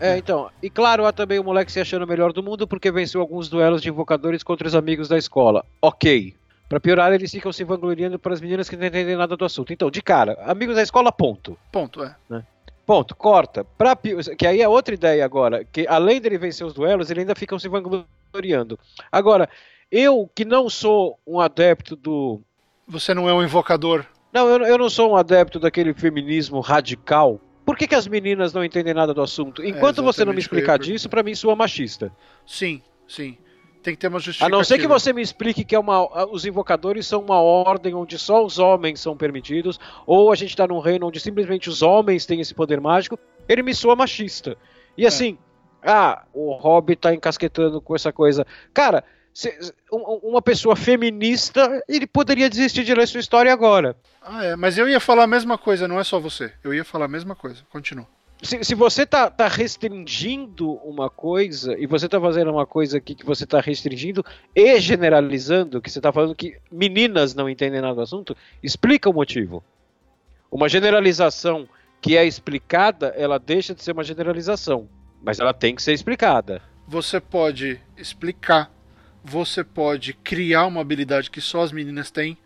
é, então. E claro, há também o moleque se achando o melhor do mundo porque venceu alguns duelos de invocadores contra os amigos da escola. Ok. Para piorar, eles ficam se vangloriando para as meninas que não entendem nada do assunto. Então, de cara, amigos da escola, ponto. Ponto, é. Né? Ponto, corta. Pra, que aí é outra ideia agora, que além dele vencer os duelos, ele ainda ficam se vangloriando. Agora, eu que não sou um adepto do. Você não é um invocador. Não, eu, eu não sou um adepto daquele feminismo radical por que, que as meninas não entendem nada do assunto? É, Enquanto é você não me explicar disso, para mim soa machista. Sim, sim. Tem que ter uma justificativa. A não ser que você me explique que é uma, os invocadores são uma ordem onde só os homens são permitidos, ou a gente está num reino onde simplesmente os homens têm esse poder mágico, ele me soa machista. E é. assim, ah, o Hobbit tá encasquetando com essa coisa. Cara, uma pessoa feminista, ele poderia desistir de ler sua história agora. Ah, é, mas eu ia falar a mesma coisa, não é só você. Eu ia falar a mesma coisa. Continua. Se, se você tá, tá, restringindo uma coisa, e você tá fazendo uma coisa aqui que você tá restringindo e generalizando, que você tá falando que meninas não entendem nada do assunto, explica o motivo. Uma generalização que é explicada, ela deixa de ser uma generalização. Mas ela tem que ser explicada. Você pode explicar você pode criar uma habilidade que só as meninas têm.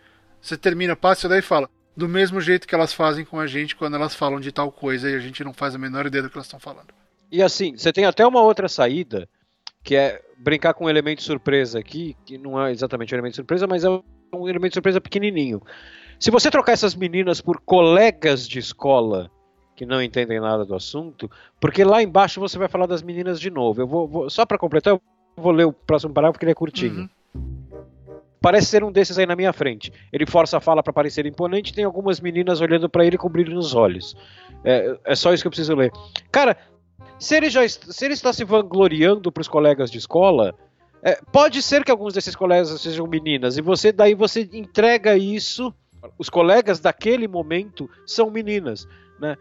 Você termina, passa daí e fala. Do mesmo jeito que elas fazem com a gente quando elas falam de tal coisa e a gente não faz a menor ideia do que elas estão falando. E assim, você tem até uma outra saída, que é brincar com um elemento surpresa aqui, que não é exatamente um elemento surpresa, mas é um elemento surpresa pequenininho. Se você trocar essas meninas por colegas de escola que não entendem nada do assunto, porque lá embaixo você vai falar das meninas de novo. Eu vou, vou só para completar, eu vou ler o próximo parágrafo porque ele é curtinho. Uhum. Parece ser um desses aí na minha frente. Ele força a fala para parecer imponente tem algumas meninas olhando para ele com brilho nos olhos. É, é só isso que eu preciso ler. Cara, se ele, já se ele está se vangloriando para os colegas de escola, é, pode ser que alguns desses colegas sejam meninas, e você daí você entrega isso. Os colegas daquele momento são meninas, né?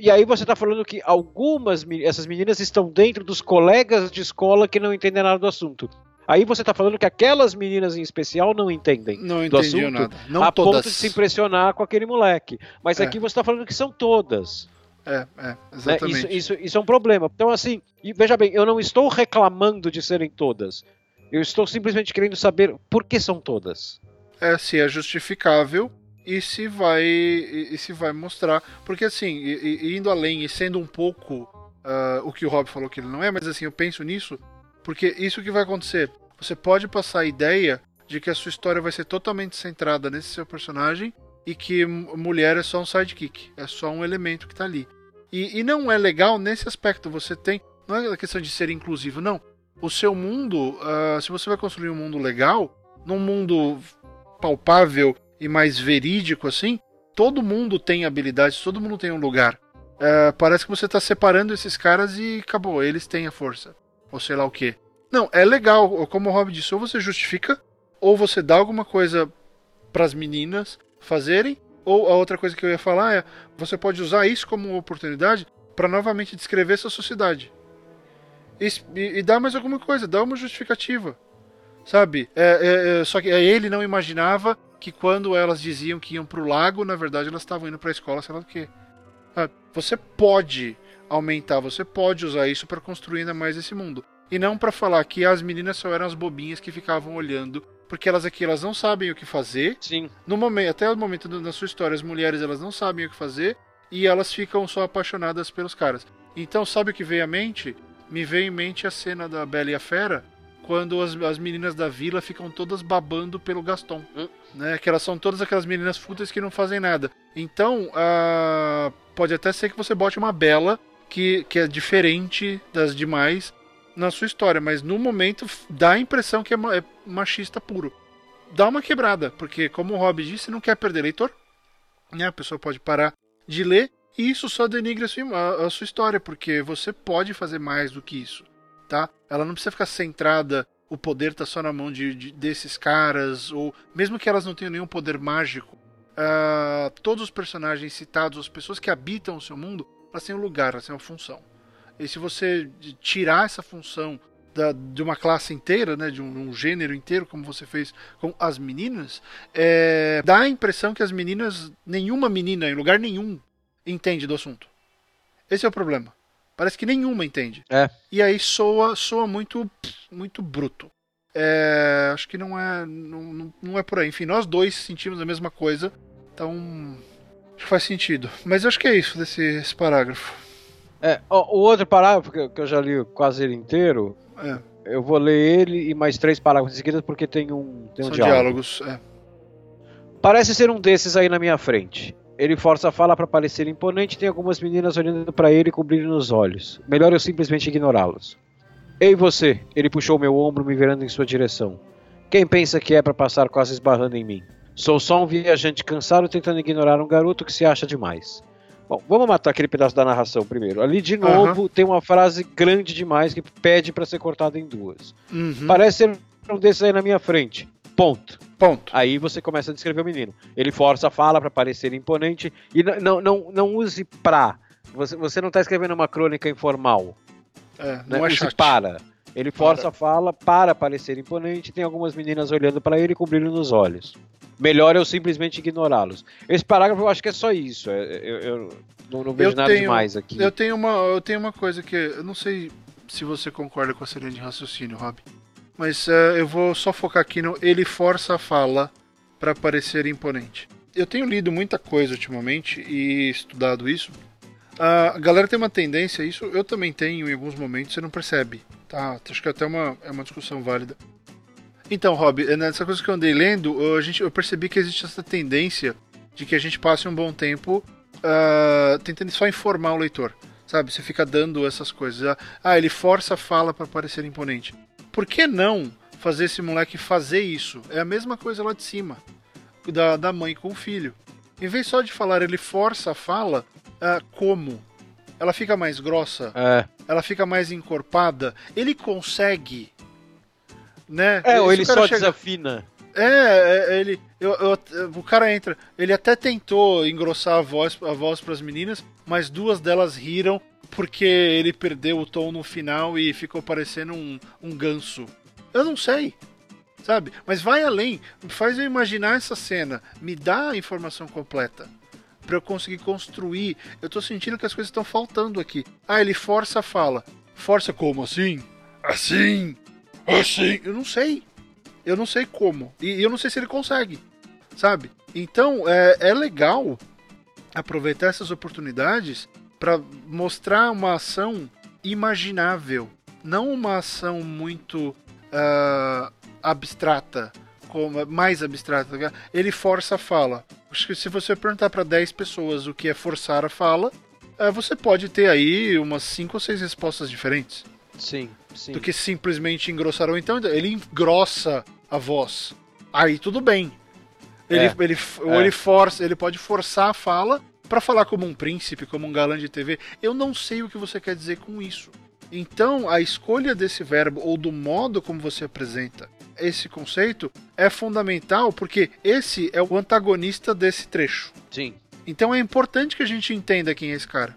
E aí você está falando que algumas essas meninas estão dentro dos colegas de escola que não entendem nada do assunto. Aí você está falando que aquelas meninas em especial não entendem não do assunto nada. Não a todas. ponto de se impressionar com aquele moleque. Mas é. aqui você está falando que são todas. É, é, exatamente. Né? Isso, isso, isso é um problema. Então, assim, veja bem, eu não estou reclamando de serem todas. Eu estou simplesmente querendo saber por que são todas. É, se é justificável e se vai e, se vai mostrar. Porque assim, e, indo além e sendo um pouco uh, o que o Rob falou que ele não é, mas assim, eu penso nisso, porque isso que vai acontecer. Você pode passar a ideia de que a sua história vai ser totalmente centrada nesse seu personagem e que mulher é só um sidekick, é só um elemento que está ali. E, e, não é legal nesse aspecto. Você tem. Não é a questão de ser inclusivo, não. O seu mundo, uh, se você vai construir um mundo legal, num mundo palpável e mais verídico assim, todo mundo tem habilidades, todo mundo tem um lugar. Uh, parece que você está separando esses caras e acabou, eles têm a força. Ou sei lá o que. Não, é legal, como o Rob disse, ou você justifica, ou você dá alguma coisa para as meninas fazerem, ou a outra coisa que eu ia falar é: você pode usar isso como oportunidade para novamente descrever essa sociedade. E, e, e, dar mais alguma coisa, dar uma justificativa. Sabe? É, é, é, só que ele não imaginava que quando elas diziam que iam pro lago, na verdade elas estavam indo pra escola, sei lá do que. Você pode aumentar, você pode usar isso para construir ainda mais esse mundo. E não para falar que as meninas só eram as bobinhas que ficavam olhando porque elas aqui elas não sabem o que fazer. Sim. No momento, até o momento da sua história, as mulheres elas não sabem o que fazer e elas ficam só apaixonadas pelos caras. Então, sabe o que veio à mente? Me veio em mente a cena da Bela e a Fera, quando as, as meninas da vila ficam todas babando pelo Gaston. Hum. Né? Que elas são todas aquelas meninas fúteis que não fazem nada. Então, uh, pode até ser que você bote uma Bela que, que é diferente das demais na sua história, mas no momento dá a impressão que é, é machista puro. Dá uma quebrada, porque como o Rob disse, não quer perder leitor. Né? A pessoa pode parar de ler e isso só denigra a sua, a sua história, porque você pode fazer mais do que isso, tá? Ela não precisa ficar centrada, o poder tá só na mão de, de desses caras, ou mesmo que elas não tenham nenhum poder mágico, uh, todos os personagens citados, as pessoas que habitam o seu mundo, elas têm um lugar, elas têm uma função. E se você tirar essa função da, de uma classe inteira, né, de um, um, gênero inteiro, como você fez com as meninas, é, dá a impressão que as meninas, nenhuma menina em lugar nenhum entende do assunto. Esse é o problema. Parece que nenhuma entende. É. E aí soa, soa muito, muito bruto. É, acho que não é, não, não é por aí. Enfim, nós dois sentimos a mesma coisa, então acho que faz sentido. Mas acho que é isso desse parágrafo. É, ó, o outro parágrafo que eu já li quase ele inteiro, é. eu vou ler ele e mais três parágrafos em seguida porque tem um, tem um São diálogo. diálogos. É. Parece ser um desses aí na minha frente. Ele força a fala para parecer imponente, tem algumas meninas olhando para ele com brilho nos olhos. Melhor eu simplesmente ignorá-los. Ei você, ele puxou meu ombro me virando em sua direção. Quem pensa que é para passar quase esbarrando em mim? Sou só um viajante cansado tentando ignorar um garoto que se acha demais. Bom, vamos matar aquele pedaço da narração primeiro. Ali, de novo, uhum. tem uma frase grande demais que pede para ser cortada em duas. Uhum. Parece ser um desses aí na minha frente. Ponto. Ponto. Aí você começa a descrever o menino. Ele força a fala para parecer imponente e não, não, não use pra. Você, você não está escrevendo uma crônica informal. É, não né? é use para. Ele força para. a fala para parecer imponente. Tem algumas meninas olhando para ele com brilho nos olhos. Melhor eu simplesmente ignorá-los. Esse parágrafo eu acho que é só isso. É, eu, eu não, não, vejo eu nada tenho, demais aqui. Eu tenho, uma, eu tenho uma coisa que. Eu não sei se você concorda com a linha de raciocínio, Rob. Mas uh, eu vou só focar aqui no. Ele força a fala para parecer imponente. Eu tenho lido muita coisa ultimamente e estudado isso. A galera tem uma tendência, isso eu também tenho em alguns momentos, você não percebe. Tá? Acho que até uma, é uma discussão válida. Então, Rob, é nessa coisa que eu andei lendo, a gente, eu percebi que existe essa tendência de que a gente passe um bom tempo uh, tentando só informar o leitor. Sabe? Você fica dando essas coisas. Ah, ele força a fala para parecer imponente. Por que não fazer esse moleque fazer isso? É a mesma coisa lá de cima. Da, da mãe com o filho. Em vez só de falar ele força a fala, uh, como? Ela fica mais grossa? É. Ela fica mais encorpada? Ele consegue né? É, ou ele só chega... desafina. É, é, ele. Eu, eu, o cara entra. Ele até tentou engrossar a voz, a voz para as meninas, mas duas delas riram porque ele perdeu o tom no final e ficou parecendo um, um ganso. Eu não sei, sabe? Mas vai além. Faz eu imaginar essa cena. Me dá a informação completa para eu conseguir construir. Eu tô sentindo que as coisas estão faltando aqui. Ah, ele força a fala. Força como assim? Assim? assim, eu não sei. Eu não sei como. E eu não sei se ele consegue. Sabe? Então é, é legal aproveitar essas oportunidades para mostrar uma ação imaginável, não uma ação muito uh, abstrata, como mais abstrata. Ele força a fala. Acho que se você perguntar para 10 pessoas o que é forçar a fala, uh, você pode ter aí umas 5 ou 6 respostas diferentes. Sim, sim. Do que simplesmente engrossar. Ou então ele engrossa a voz. Aí tudo bem. Ele, é. ele, ou é. ele força, ele pode forçar a fala para falar como um príncipe, como um galã de TV. Eu não sei o que você quer dizer com isso. Então, a escolha desse verbo ou do modo como você apresenta esse conceito é fundamental porque esse é o antagonista desse trecho. Sim. Então é importante que a gente entenda quem é esse cara.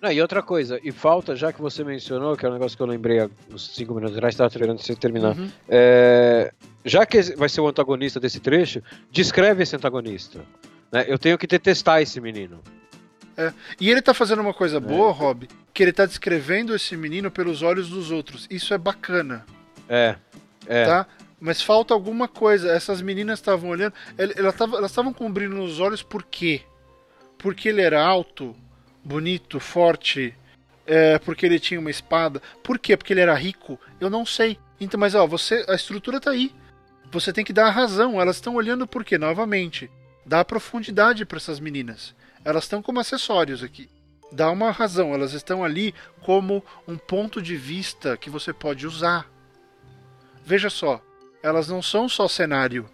Não, e outra coisa, e falta, já que você mencionou, que é um negócio que eu lembrei há uns 5 minutos atrás, estava esperando você terminar. Uhum. É, já que vai ser o antagonista desse trecho, descreve esse antagonista. Né? Eu tenho que detestar esse menino. É. E ele tá fazendo uma coisa boa, é. Rob, que ele tá descrevendo esse menino pelos olhos dos outros. Isso é bacana. É. é. Tá? Mas falta alguma coisa. Essas meninas estavam olhando. Elas estavam cobrindo nos olhos por quê? Porque ele era alto, bonito, forte, é, porque ele tinha uma espada. Por quê? Porque ele era rico? Eu não sei. Então, mas ó, você, a estrutura tá aí. Você tem que dar a razão. Elas estão olhando por quê? Novamente, dá profundidade para essas meninas. Elas estão como acessórios aqui. Dá uma razão. Elas estão ali como um ponto de vista que você pode usar. Veja só, elas não são só cenário.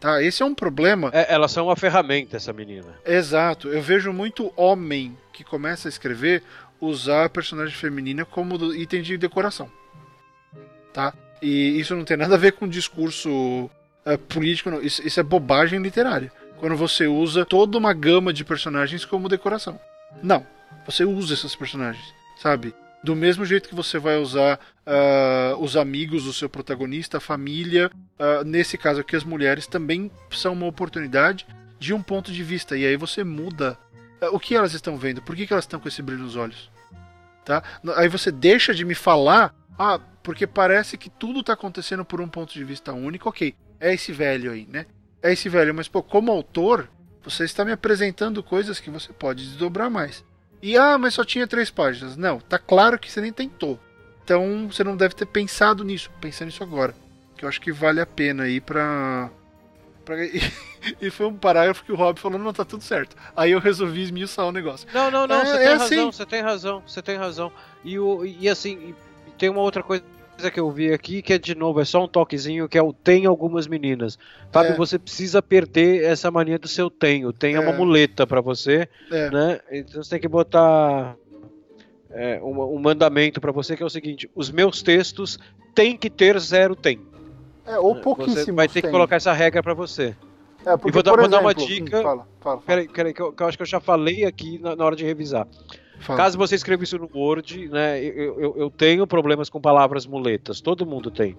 Tá, esse é um problema. É, elas são uma ferramenta, essa menina. Exato. Eu vejo muito homem que começa a escrever usar a personagem feminina como item de decoração. Tá? E isso não tem nada a ver com discurso é, político. Isso, isso é bobagem literária. Quando você usa toda uma gama de personagens como decoração. Não. Você usa esses personagens, sabe? Do mesmo jeito que você vai usar uh, os amigos do seu protagonista, a família, uh, nesse caso aqui as mulheres também são uma oportunidade de um ponto de vista. E aí você muda uh, o que elas estão vendo, por que, que elas estão com esse brilho nos olhos. Tá? Aí você deixa de me falar, ah, porque parece que tudo está acontecendo por um ponto de vista único. Ok, é esse velho aí, né? É esse velho, mas pô, como autor, você está me apresentando coisas que você pode desdobrar mais. E ah, mas só tinha três páginas. Não, tá claro que você nem tentou. Então você não deve ter pensado nisso. Pensa nisso agora. Que eu acho que vale a pena aí pra. pra... e foi um parágrafo que o Rob falou: não, tá tudo certo. Aí eu resolvi esmiuçar o negócio. Não, não, não, é, você é tem assim. razão, você tem razão, você tem razão. E, o, e assim, tem uma outra coisa que eu vi aqui, que é de novo, é só um toquezinho, que é o tem algumas meninas. Fábio, é. você precisa perder essa mania do seu tenho. Tem é. uma muleta para você, é. né? Então você tem que botar é, um, um, mandamento para você que é o seguinte: os meus textos têm que ter zero tem. É, ou pouquíssimo. Você vai ter que colocar essa regra para você. É, porque, e vou, dar, vou exemplo, dar uma dica. Hum, fala, fala, fala. Peraí, peraí, que eu, que eu acho que eu já falei aqui na, na hora de revisar. Fala. Caso você escreva isso no Word, né, eu, eu, eu, tenho problemas com palavras muletas, todo mundo tem.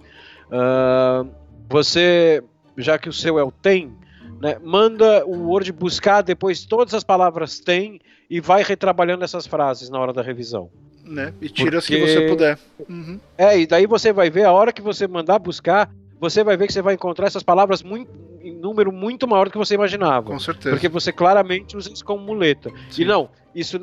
Uh, você, já que o seu é o tem, né, manda o Word buscar depois todas as palavras tem e vai retrabalhando essas frases na hora da revisão. Né? E tira as que você puder. Uhum. É, e daí você vai ver, a hora que você mandar buscar, você vai ver que você vai encontrar essas palavras muito, em número muito maior do que você imaginava. Com certeza. Porque você claramente usa isso como muleta. Sim. E não, isso,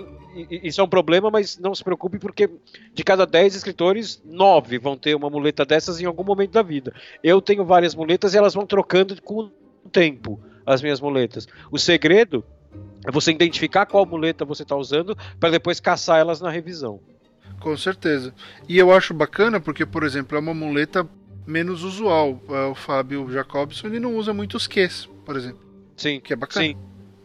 isso é um problema, mas não se preocupe, porque de cada 10 escritores, 9 vão ter uma muleta dessas em algum momento da vida. Eu tenho várias muletas e elas vão trocando com o tempo, as minhas muletas. O segredo é você identificar qual muleta você está usando para depois caçar elas na revisão. Com certeza. E eu acho bacana porque, por exemplo, é uma muleta menos usual. É, o Fábio Jacobson ele não usa muitos Qs, por exemplo. Sim. Que é bacana. Sim.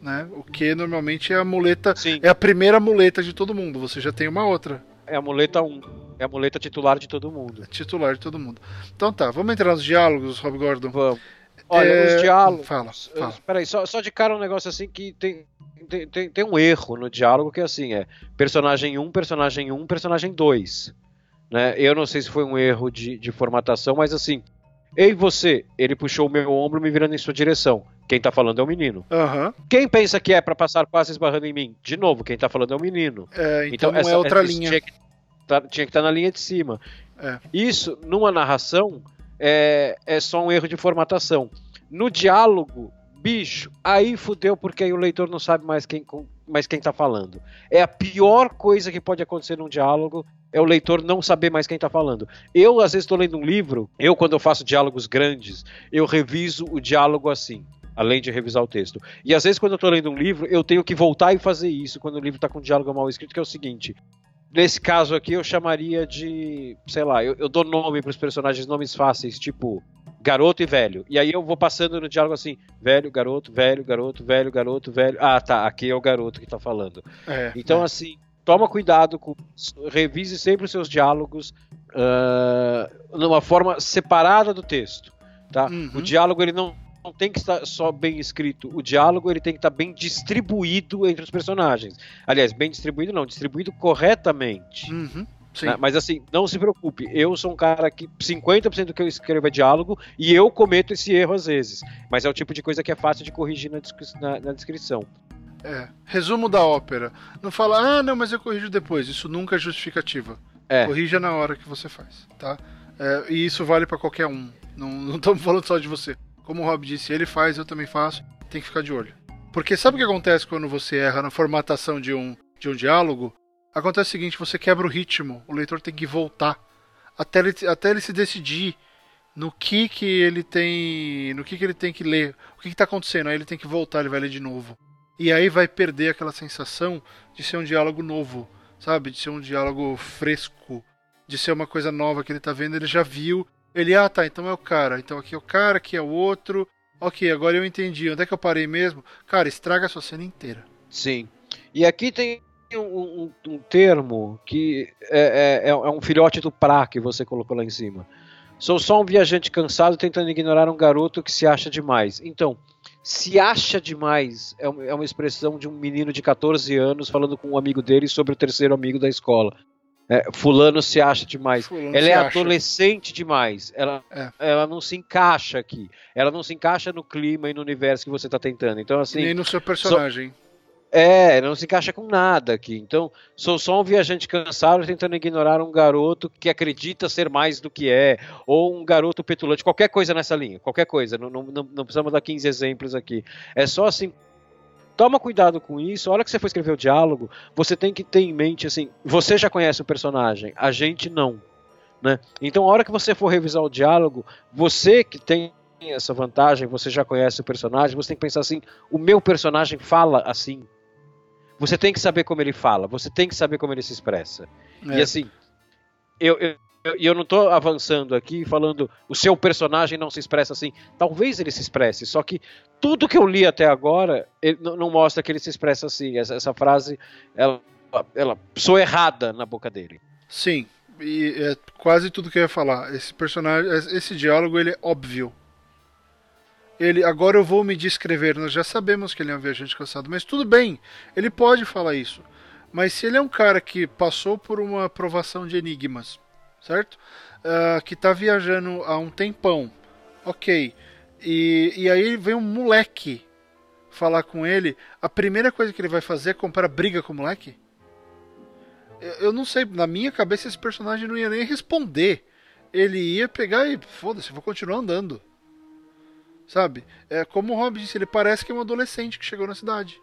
Né? O que normalmente é a muleta. Sim. É a primeira muleta de todo mundo. Você já tem uma outra. É a muleta 1. É a muleta titular de todo mundo. É titular de todo mundo. Então tá, vamos entrar nos diálogos, Rob Gordon. Vamos. Olha, é... os diálogos. Fala, fala. Peraí, só, só de cara um negócio assim que tem, tem, tem, tem um erro no diálogo que é assim: é personagem 1, personagem 1, personagem 2. Né? Eu não sei se foi um erro de, de formatação, mas assim, ei você, ele puxou o meu ombro me virando em sua direção. Quem tá falando é o menino. Uhum. Quem pensa que é para passar quase esbarrando em mim? De novo, quem tá falando é o menino. É, então, então essa, é outra linha. Tinha que, tá, estar tá na linha de cima. É. Isso, numa narração, é, é só um erro de formatação. No diálogo, bicho, aí fudeu porque aí o leitor não sabe mais quem, mais quem tá falando. É a pior coisa que pode acontecer num diálogo, é o leitor não saber mais quem tá falando. Eu, às vezes, estou lendo um livro, eu, quando eu faço diálogos grandes, eu reviso o diálogo assim além de revisar o texto. E às vezes, quando eu estou lendo um livro, eu tenho que voltar e fazer isso quando o livro está com um diálogo mal escrito, que é o seguinte: Nesse caso aqui, eu chamaria de. Sei lá, eu, eu dou nome para os personagens, nomes fáceis, tipo garoto e velho. E aí eu vou passando no diálogo assim: velho, garoto, velho, garoto, velho, garoto, velho. Ah, tá, aqui é o garoto que tá falando. É, então, é. assim, toma cuidado com. Revise sempre os seus diálogos uh, numa forma separada do texto. Tá? Uhum. O diálogo ele não não tem que estar só bem escrito. O diálogo ele tem que estar bem distribuído entre os personagens. Aliás, bem distribuído não, distribuído corretamente. Uhum. Né? Mas assim, não se preocupe. Eu sou um cara que 50% do que eu escrevo é diálogo e eu cometo esse erro às vezes. Mas é o tipo de coisa que é fácil de corrigir na, na, na descrição. É. Resumo da ópera. Não fala, ah, não, mas eu corrijo depois. Isso nunca é justificativa. É. Corrija na hora que você faz, tá? É, e isso vale para qualquer um. Não estamos falando só de você. Como o Rob disse, ele faz, eu também faço, tem que ficar de olho. Porque sabe o que acontece quando você erra na formatação de um, de um diálogo? Acontece o seguinte, você quebra o ritmo, o leitor tem que voltar até ele, até ele se decidir no que que ele tem, no que que ele tem que ler, o que está acontecendo, aí ele tem que voltar, ele vai ler de novo. E aí vai perder aquela sensação de ser um diálogo novo, sabe? De ser um diálogo fresco, de ser uma coisa nova que ele está vendo, ele já viu ele, ah tá, então é o cara. Então aqui é o cara, aqui é o outro. Ok, agora eu entendi. Onde é que eu parei mesmo? Cara, estraga a sua cena inteira. Sim. E aqui tem um, um, um termo que é, é, é, um filhote do pra que você colocou lá em cima. Sou só um viajante cansado tentando ignorar um garoto que se acha demais. Então, se acha demais é uma, é uma expressão de um menino de 14 anos falando com um amigo dele sobre o terceiro amigo da escola. É, fulano se acha demais. Fulano ela é acha. adolescente demais. Ela, é. ela não se encaixa aqui. Ela não se encaixa no clima e no universo que você está tentando. Então, assim. nem no seu personagem. So, é, não se encaixa com nada aqui. Então, sou só um viajante cansado tentando ignorar um garoto que acredita ser mais do que é, ou um garoto petulante, qualquer coisa nessa linha, qualquer coisa. Não, não, não precisamos dar 15 exemplos aqui. É só assim Toma cuidado com isso. A hora que você for escrever o diálogo, você tem que ter em mente assim: você já conhece o personagem, a gente não. Né? Então, a hora que você for revisar o diálogo, você que tem essa vantagem, você já conhece o personagem, você tem que pensar assim: o meu personagem fala assim. Você tem que saber como ele fala, você tem que saber como ele se expressa. É. E assim, eu, eu, e eu não estou avançando aqui falando o seu personagem não se expressa assim. Talvez ele se expresse, só que tudo que eu li até agora não, mostra que ele se expressa assim. Essa, essa frase, ela, ela soa errada na boca dele. Sim, e é quase tudo que eu ia falar. Esse personagem, esse diálogo, ele é óbvio. Ele, agora eu vou me descrever. Nós já sabemos que ele é um viajante cansado, mas tudo bem, ele pode falar isso. Mas se ele é um cara que passou por uma provação de enigmas, certo? Uh, que tá viajando há um tempão. Ok. E, e aí vem um moleque falar com ele. A primeira coisa que ele vai fazer é comprar briga com o moleque? Eu, eu não sei, na minha cabeça esse personagem não ia nem responder. Ele ia pegar e foda-se, vou continuar andando. Sabe? É como o Rob disse, ele parece que é um adolescente que chegou na cidade.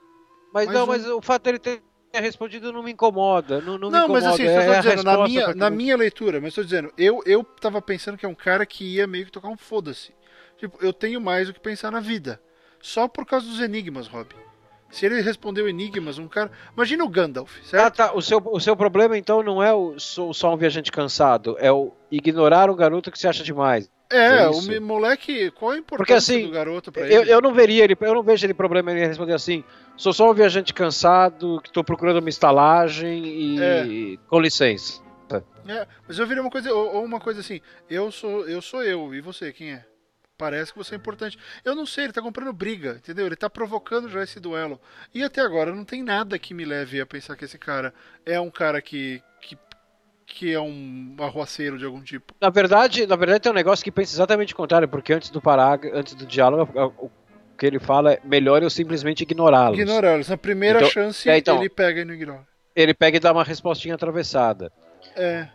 Mas Mais não, um... mas o fato dele ter respondido não me incomoda. Não, não, não me incomoda. mas assim, é dizendo, na minha, na minha leitura, mas estou dizendo, eu, eu tava pensando que é um cara que ia meio que tocar um foda-se. Tipo, eu tenho mais o que pensar na vida. Só por causa dos enigmas, Rob. Se ele respondeu enigmas, um cara. Imagina o Gandalf, certo? Ah, tá. O seu, o seu problema, então, não é o só um viajante cansado, é o ignorar um garoto que se acha demais. É, é o moleque, qual a importância Porque, assim, do garoto pra eu, ele? Eu não veria ele, eu não vejo ele problema em responder assim. Sou só um viajante cansado, que estou procurando uma estalagem e é. com licença. É, mas eu viria uma coisa, ou, ou, uma coisa assim, eu sou, eu sou eu, e você, quem é? Parece que você é importante. Eu não sei, ele tá comprando briga, entendeu? Ele tá provocando já esse duelo. E até agora não tem nada que me leve a pensar que esse cara é um cara que, que que é um arruaceiro de algum tipo. Na verdade, na verdade tem um negócio que pensa exatamente o contrário, porque antes do parágrafo, antes do diálogo, o que ele fala é melhor eu simplesmente ignorá-los. Ignorá-los. Na primeira então, chance, é, então, ele pega e não ignora. Ele pega e dá uma respostinha atravessada. É.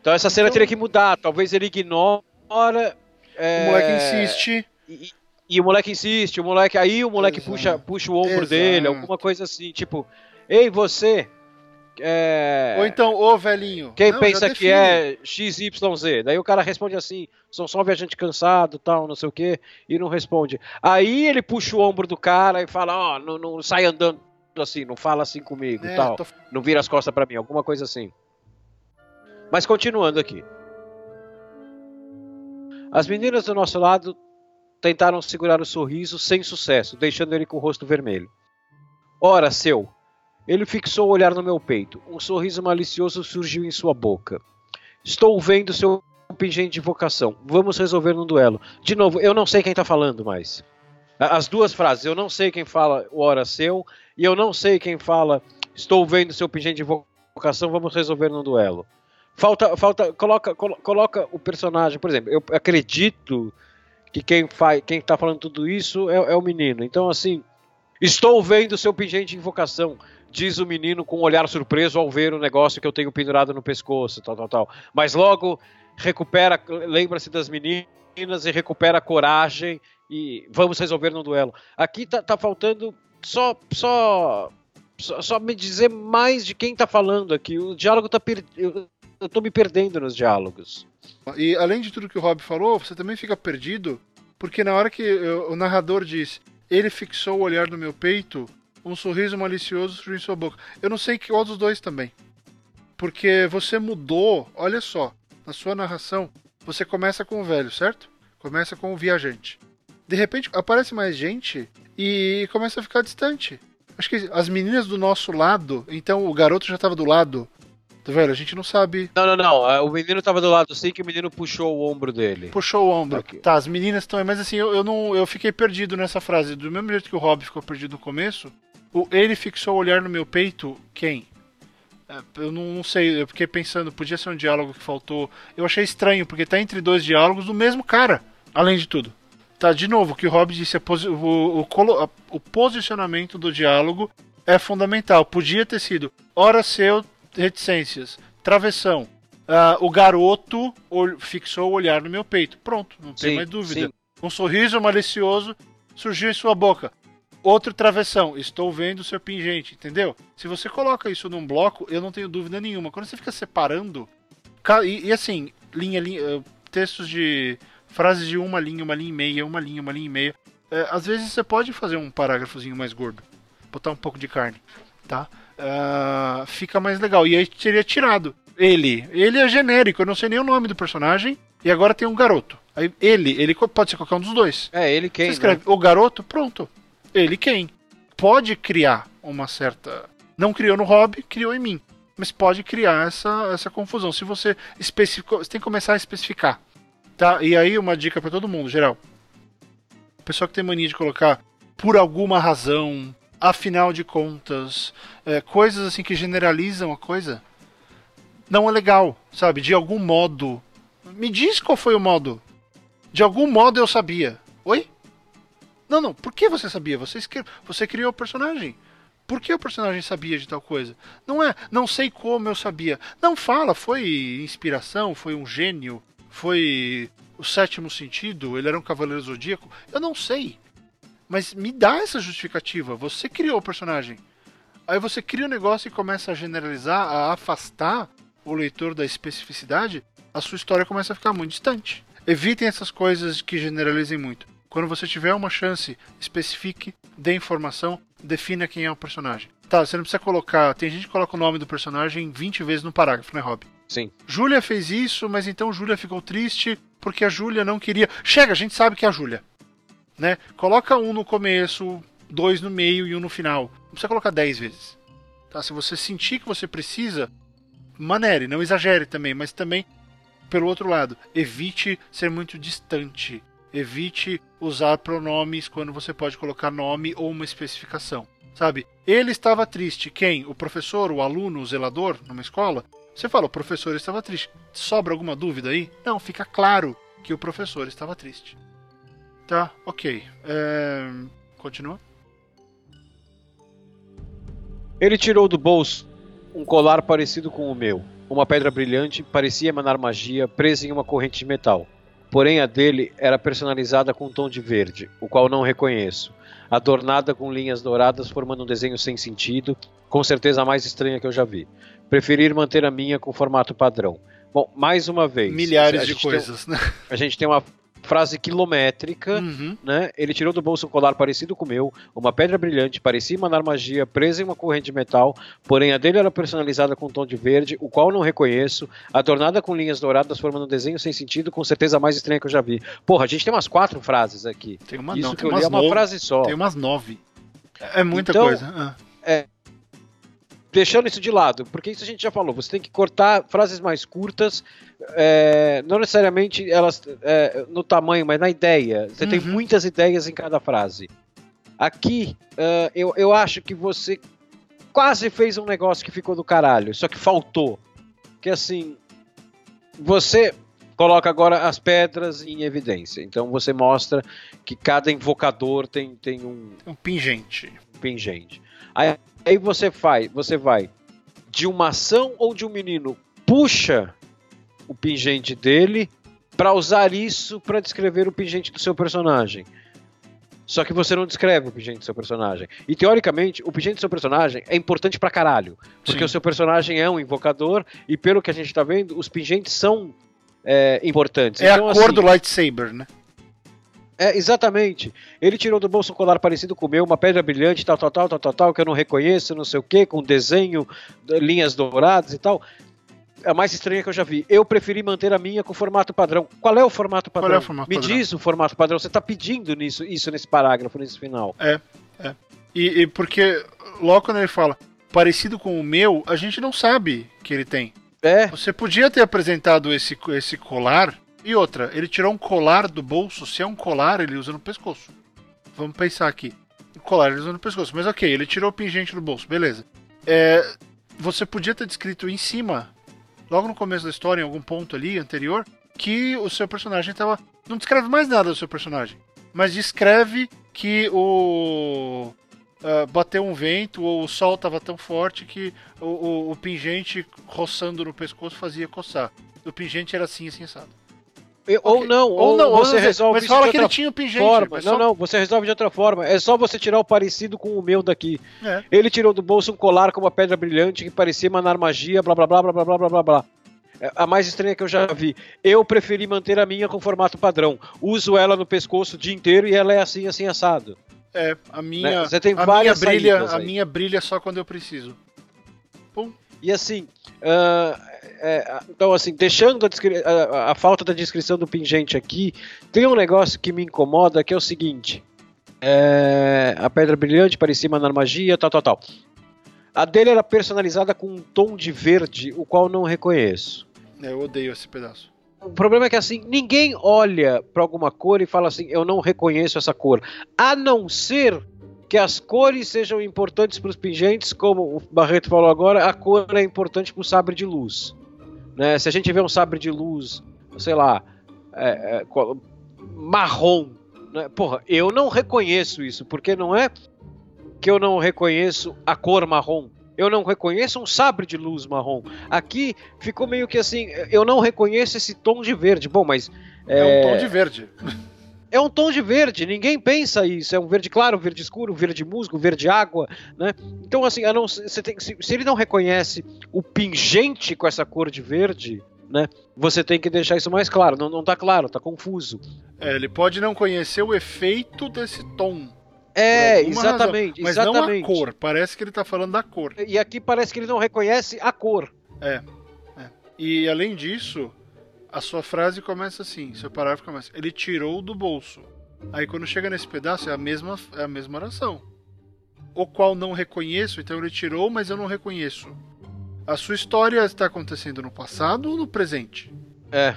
Então essa cena então... teria que mudar. Talvez ele ignora. É... O moleque insiste. E, e, o moleque insiste, o moleque. Aí o moleque puxa, puxa o ombro Exato. dele, alguma coisa assim, tipo, ei, você. É... Ou então, ô velhinho. Quem não, pensa que é XYZ? Daí o cara responde assim: sou só viajante cansado, tal, não sei o que, e não responde. Aí ele puxa o ombro do cara e fala: Ó, oh, não, não sai andando assim, não fala assim comigo, é, tal. Tô... Não vira as costas para mim, alguma coisa assim. Mas continuando aqui. As meninas do nosso lado tentaram segurar o sorriso sem sucesso, deixando ele com o rosto vermelho. Ora, seu, ele fixou o olhar no meu peito. Um sorriso malicioso surgiu em sua boca. Estou vendo seu pingente de vocação. Vamos resolver no duelo. De novo, eu não sei quem está falando mais. As duas frases. Eu não sei quem fala o hora seu e eu não sei quem fala estou vendo seu pingente de vocação. Vamos resolver no duelo. Falta, falta, coloca, coloca o personagem, por exemplo. Eu acredito que quem faz, quem está falando tudo isso é, é o menino. Então assim, estou vendo seu pingente de invocação diz o menino com um olhar surpreso ao ver o negócio que eu tenho pendurado no pescoço, tal, tal, tal. Mas logo recupera, lembra-se das meninas e recupera a coragem e vamos resolver no duelo. Aqui tá, tá faltando só, só, só, só, me dizer mais de quem tá falando aqui. O diálogo tá per... eu, tô me perdendo nos diálogos. E além de tudo que o Rob falou, você também fica perdido, porque na hora que o narrador diz ele fixou o olhar no meu peito, um sorriso malicioso surgiu em sua boca. Eu não sei qual dos dois também. Porque você mudou, olha só, na sua narração, você começa com o velho, certo? Começa com o viajante. De repente aparece mais gente e começa a ficar distante. Acho que as meninas do nosso lado, então o garoto já estava do lado. Tá vendo? A gente não sabe. Não, não, não. É, o menino tava do lado sim que o menino puxou o ombro dele. Puxou o ombro. Aqui. Tá, as meninas estão aí, mas assim, eu, eu, não. Eu fiquei perdido nessa frase. Do mesmo jeito que o Rob ficou perdido no começo, ele fixou o olhar no meu peito, quem? É, eu não, não, sei, eu fiquei pensando, podia ser um diálogo que faltou. Eu achei estranho, porque tá entre dois diálogos do mesmo cara, além de tudo. Tá, de novo, o que o Rob disse, o, o, o, o posicionamento do diálogo é fundamental. Podia ter sido hora seu, reticências, travessão. Uh, o garoto fixou o olhar no meu peito. Pronto, não tem sim, mais dúvida. Sim. Um sorriso malicioso surgiu em sua boca. Outro travessão, estou vendo o seu pingente, entendeu? Se você coloca isso num bloco, eu não tenho dúvida nenhuma. Quando você fica separando, e, e assim, linha, linha, eh, textos de frases de uma linha, uma linha e meia, uma linha, uma linha e meia. É, às vezes você pode fazer um parágrafozinho mais gordo, botar um pouco de carne, tá? Uh, fica mais legal. E aí teria tirado ele. Ele é genérico, eu não sei nem o nome do personagem. E agora tem um garoto. Aí ele, ele pode ser qualquer um dos dois. É, ele quem? Você escreve né? o garoto, pronto ele quem? Pode criar uma certa. Não criou no hobby, criou em mim. Mas pode criar essa, essa confusão. Se você especificou. Você tem que começar a especificar. Tá? E aí, uma dica para todo mundo, geral. O pessoal que tem mania de colocar por alguma razão, afinal de contas, é, coisas assim que generalizam a coisa, não é legal, sabe? De algum modo. Me diz qual foi o modo. De algum modo eu sabia. Oi? Não, não. Por que você sabia? Você, você criou o personagem. Por que o personagem sabia de tal coisa? Não é, não sei como eu sabia. Não fala, foi inspiração, foi um gênio, foi o sétimo sentido, ele era um cavaleiro zodíaco. Eu não sei. Mas me dá essa justificativa. Você criou o personagem. Aí você cria o um negócio e começa a generalizar, a afastar o leitor da especificidade, a sua história começa a ficar muito distante. Evitem essas coisas que generalizem muito. Quando você tiver uma chance, especifique, dê informação, defina quem é o personagem. Tá, você não precisa colocar. Tem gente que coloca o nome do personagem 20 vezes no parágrafo, né, Rob? Sim. Júlia fez isso, mas então Júlia ficou triste porque a Júlia não queria. Chega, a gente sabe que é a Júlia. Né? Coloca um no começo, dois no meio e um no final. Não precisa colocar 10 vezes. Tá? Se você sentir que você precisa, manere, não exagere também, mas também, pelo outro lado, evite ser muito distante. Evite usar pronomes quando você pode colocar nome ou uma especificação. Sabe? Ele estava triste. Quem? O professor, o aluno, o zelador numa escola? Você fala, o professor estava triste. Sobra alguma dúvida aí? Não, fica claro que o professor estava triste. Tá, ok. É... Continua. Ele tirou do bolso um colar parecido com o meu. uma pedra brilhante parecia emanar magia presa em uma corrente de metal. Porém, a dele era personalizada com um tom de verde, o qual não reconheço, adornada com linhas douradas formando um desenho sem sentido, com certeza a mais estranha que eu já vi. Preferir manter a minha com formato padrão. Bom, mais uma vez. Milhares de coisas, né? A gente tem uma frase quilométrica, uhum. né? Ele tirou do bolso um colar parecido com o meu, uma pedra brilhante, parecia emanar magia, presa em uma corrente de metal, porém a dele era personalizada com um tom de verde, o qual não reconheço, adornada com linhas douradas, formando um desenho sem sentido, com certeza a mais estranha que eu já vi. Porra, a gente tem umas quatro frases aqui. Tem uma Isso não, que eu li é uma frase só. Tem umas nove. É muita então, coisa. Ah. É, deixando isso de lado, porque isso a gente já falou, você tem que cortar frases mais curtas, é, não necessariamente elas é, no tamanho, mas na ideia. Você uhum. tem muitas ideias em cada frase. Aqui, uh, eu, eu acho que você quase fez um negócio que ficou do caralho, só que faltou. Que assim, você coloca agora as pedras em evidência. Então você mostra que cada invocador tem, tem um. Um pingente. Um pingente. Aí Aí você vai, você vai de uma ação ou de um menino puxa o pingente dele para usar isso para descrever o pingente do seu personagem. Só que você não descreve o pingente do seu personagem. E teoricamente, o pingente do seu personagem é importante pra caralho. Porque Sim. o seu personagem é um invocador e pelo que a gente tá vendo, os pingentes são é, importantes. É então, a cor assim, do lightsaber, né? É, exatamente. Ele tirou do bolso um colar parecido com o meu, uma pedra brilhante, tal, tal, tal, tal, tal, tal, que eu não reconheço, não sei o que, com desenho, linhas douradas e tal. É a mais estranha que eu já vi. Eu preferi manter a minha com o formato padrão. Qual é o formato padrão? Qual é o formato Me padrão? diz o formato padrão. Você está pedindo nisso, isso nesse parágrafo, nesse final. É, é. E, e, porque logo quando ele fala parecido com o meu, a gente não sabe que ele tem. É. Você podia ter apresentado esse, esse colar e outra, ele tirou um colar do bolso. Se é um colar, ele usa no pescoço. Vamos pensar aqui. Colar ele usa no pescoço. Mas ok, ele tirou o pingente do bolso. Beleza. É, você podia ter descrito em cima, logo no começo da história, em algum ponto ali anterior, que o seu personagem estava. Não descreve mais nada do seu personagem. Mas descreve que o. Uh, bateu um vento ou o sol estava tão forte que o, o, o, pingente roçando no pescoço fazia coçar. O pingente era assim, assim, assado. Ou okay. não, ou, ou não, você resolve mas fala que ele tinha o pingente. Forma. Não, só... não, você resolve de outra forma. É só você tirar o parecido com o meu daqui. É. Ele tirou do bolso um colar com uma pedra brilhante que parecia emanar magia, blá blá blá blá blá blá blá blá blá. É a mais estranha que eu já vi. Eu preferi manter a minha com formato padrão. Uso ela no pescoço o dia inteiro e ela é assim, assim, assado. É, a minha. Né? Você tem a minha brilha, A minha brilha só quando eu preciso. Pum. E assim, uh, é, então, assim, deixando a, a, a, falta da descrição do pingente aqui, tem um negócio que me incomoda que é o seguinte: é, a pedra brilhante parecia emanar magia, tal, tal, tal. A dele era personalizada com um tom de verde, o qual não reconheço. É, eu odeio esse pedaço. O problema é que assim, ninguém olha para alguma cor e fala assim, eu não reconheço essa cor. A não ser que as cores sejam importantes para os pingentes, como o Barreto falou agora, a cor é importante para o sabre de luz. Né? Se a gente vê um sabre de luz, sei lá, é, é, marrom, né? porra, eu não reconheço isso, porque não é que eu não reconheço a cor marrom. Eu não reconheço um sabre de luz marrom. Aqui ficou meio que assim, eu não reconheço esse tom de verde. Bom, mas. É, é um tom de verde. é um tom de verde, ninguém pensa isso. É um verde claro, um verde escuro, um verde musgo, um verde água, né? Então, assim, não, tem, se, se, ele não reconhece o pingente com essa cor de verde, né? Você tem que deixar isso mais claro. Não, não tá claro, tá confuso. É, ele pode não conhecer o efeito desse tom. É, exatamente, razão, mas exatamente. não a cor. Parece que ele tá falando da cor. E aqui parece que ele não reconhece a cor. É. é. E além disso, a sua frase começa assim, seu parágrafo começa, ele tirou do bolso. Aí quando chega nesse pedaço é a mesma, é a mesma oração. O qual não reconheço, então ele tirou, mas eu não reconheço. A sua história está acontecendo no passado ou no presente? É.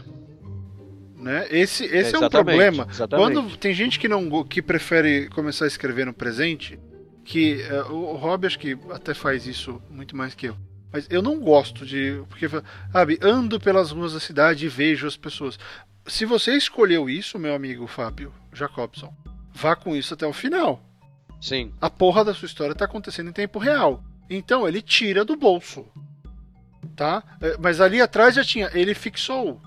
Né? Esse, esse é, é um problema. Exatamente. Quando tem gente que não que prefere começar a escrever no presente, que uh, o Rob acho que até faz isso muito mais que eu. Mas eu não gosto de. Porque, sabe, ando pelas ruas da cidade e vejo as pessoas. Se você escolheu isso, meu amigo Fábio Jacobson, vá com isso até o final. Sim. A porra da sua história está acontecendo em tempo real. Então ele tira do bolso. Tá? É, mas ali atrás já tinha, ele fixou.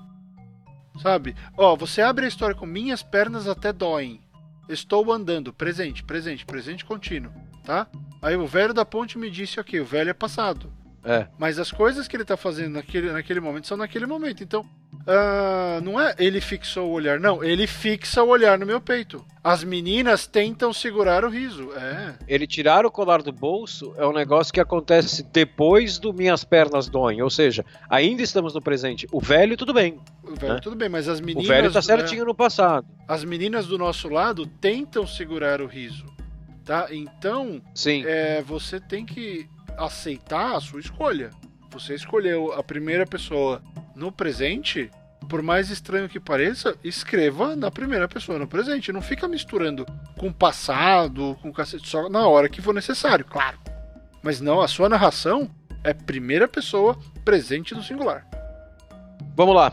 Sabe? Ó, você abre a história com minhas pernas até doem. Estou andando, presente, presente, presente contínuo, tá? Aí o velho da ponte me disse, ok, o velho é passado. É. Mas as coisas que ele tá fazendo naquele, naquele momento são naquele momento. Então, uh, não é ele fixou o olhar, não. Ele fixa o olhar no meu peito. As meninas tentam segurar o riso. É. Ele tirar o colar do bolso é um negócio que acontece depois do Minhas Pernas Doem. Ou seja, ainda estamos no presente. O velho, tudo bem. O velho, né? tudo bem, mas as meninas. O velho tá certinho é, no passado. As meninas do nosso lado tentam segurar o riso. Tá? Então, Sim. É, você tem que aceitar a sua escolha. Você escolheu a primeira pessoa no presente, por mais estranho que pareça, escreva na primeira pessoa no presente. Não fica misturando com o passado, com cacete, só na hora que for necessário, claro. Mas não, a sua narração é primeira pessoa presente no singular. Vamos lá.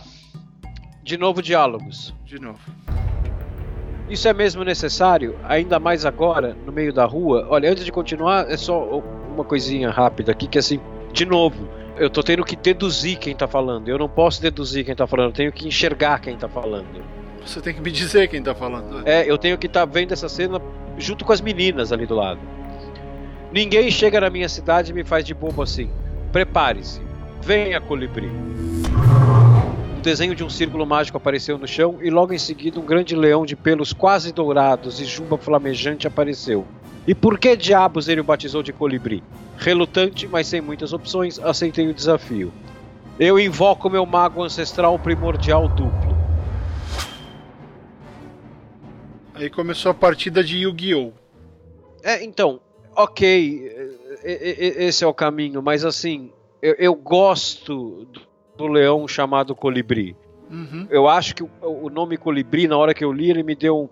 De novo, diálogos. De novo. Isso é mesmo necessário, ainda mais agora, no meio da rua. Olha, antes de continuar, é só uma coisinha rápida aqui, que assim, de novo, eu tô tendo que deduzir quem tá falando. Eu não posso deduzir quem tá falando, eu tenho que enxergar quem tá falando. Você tem que me dizer quem tá falando. É, eu tenho que estar tá vendo essa cena junto com as meninas ali do lado. Ninguém chega na minha cidade e me faz de bobo assim. Prepare-se. Venha, colibri desenho de um círculo mágico apareceu no chão e logo em seguida um grande leão de pelos quase dourados e juba flamejante apareceu. E por que diabos ele o batizou de colibri? Relutante, mas sem muitas opções, aceitei o desafio. Eu invoco meu mago ancestral primordial duplo. Aí começou a partida de Yu-Gi-Oh! É, então, ok, esse é o caminho, mas assim, eu, eu gosto do leão chamado Colibri. Uhum. Eu acho que o, o, nome Colibri, na hora que eu li, ele me deu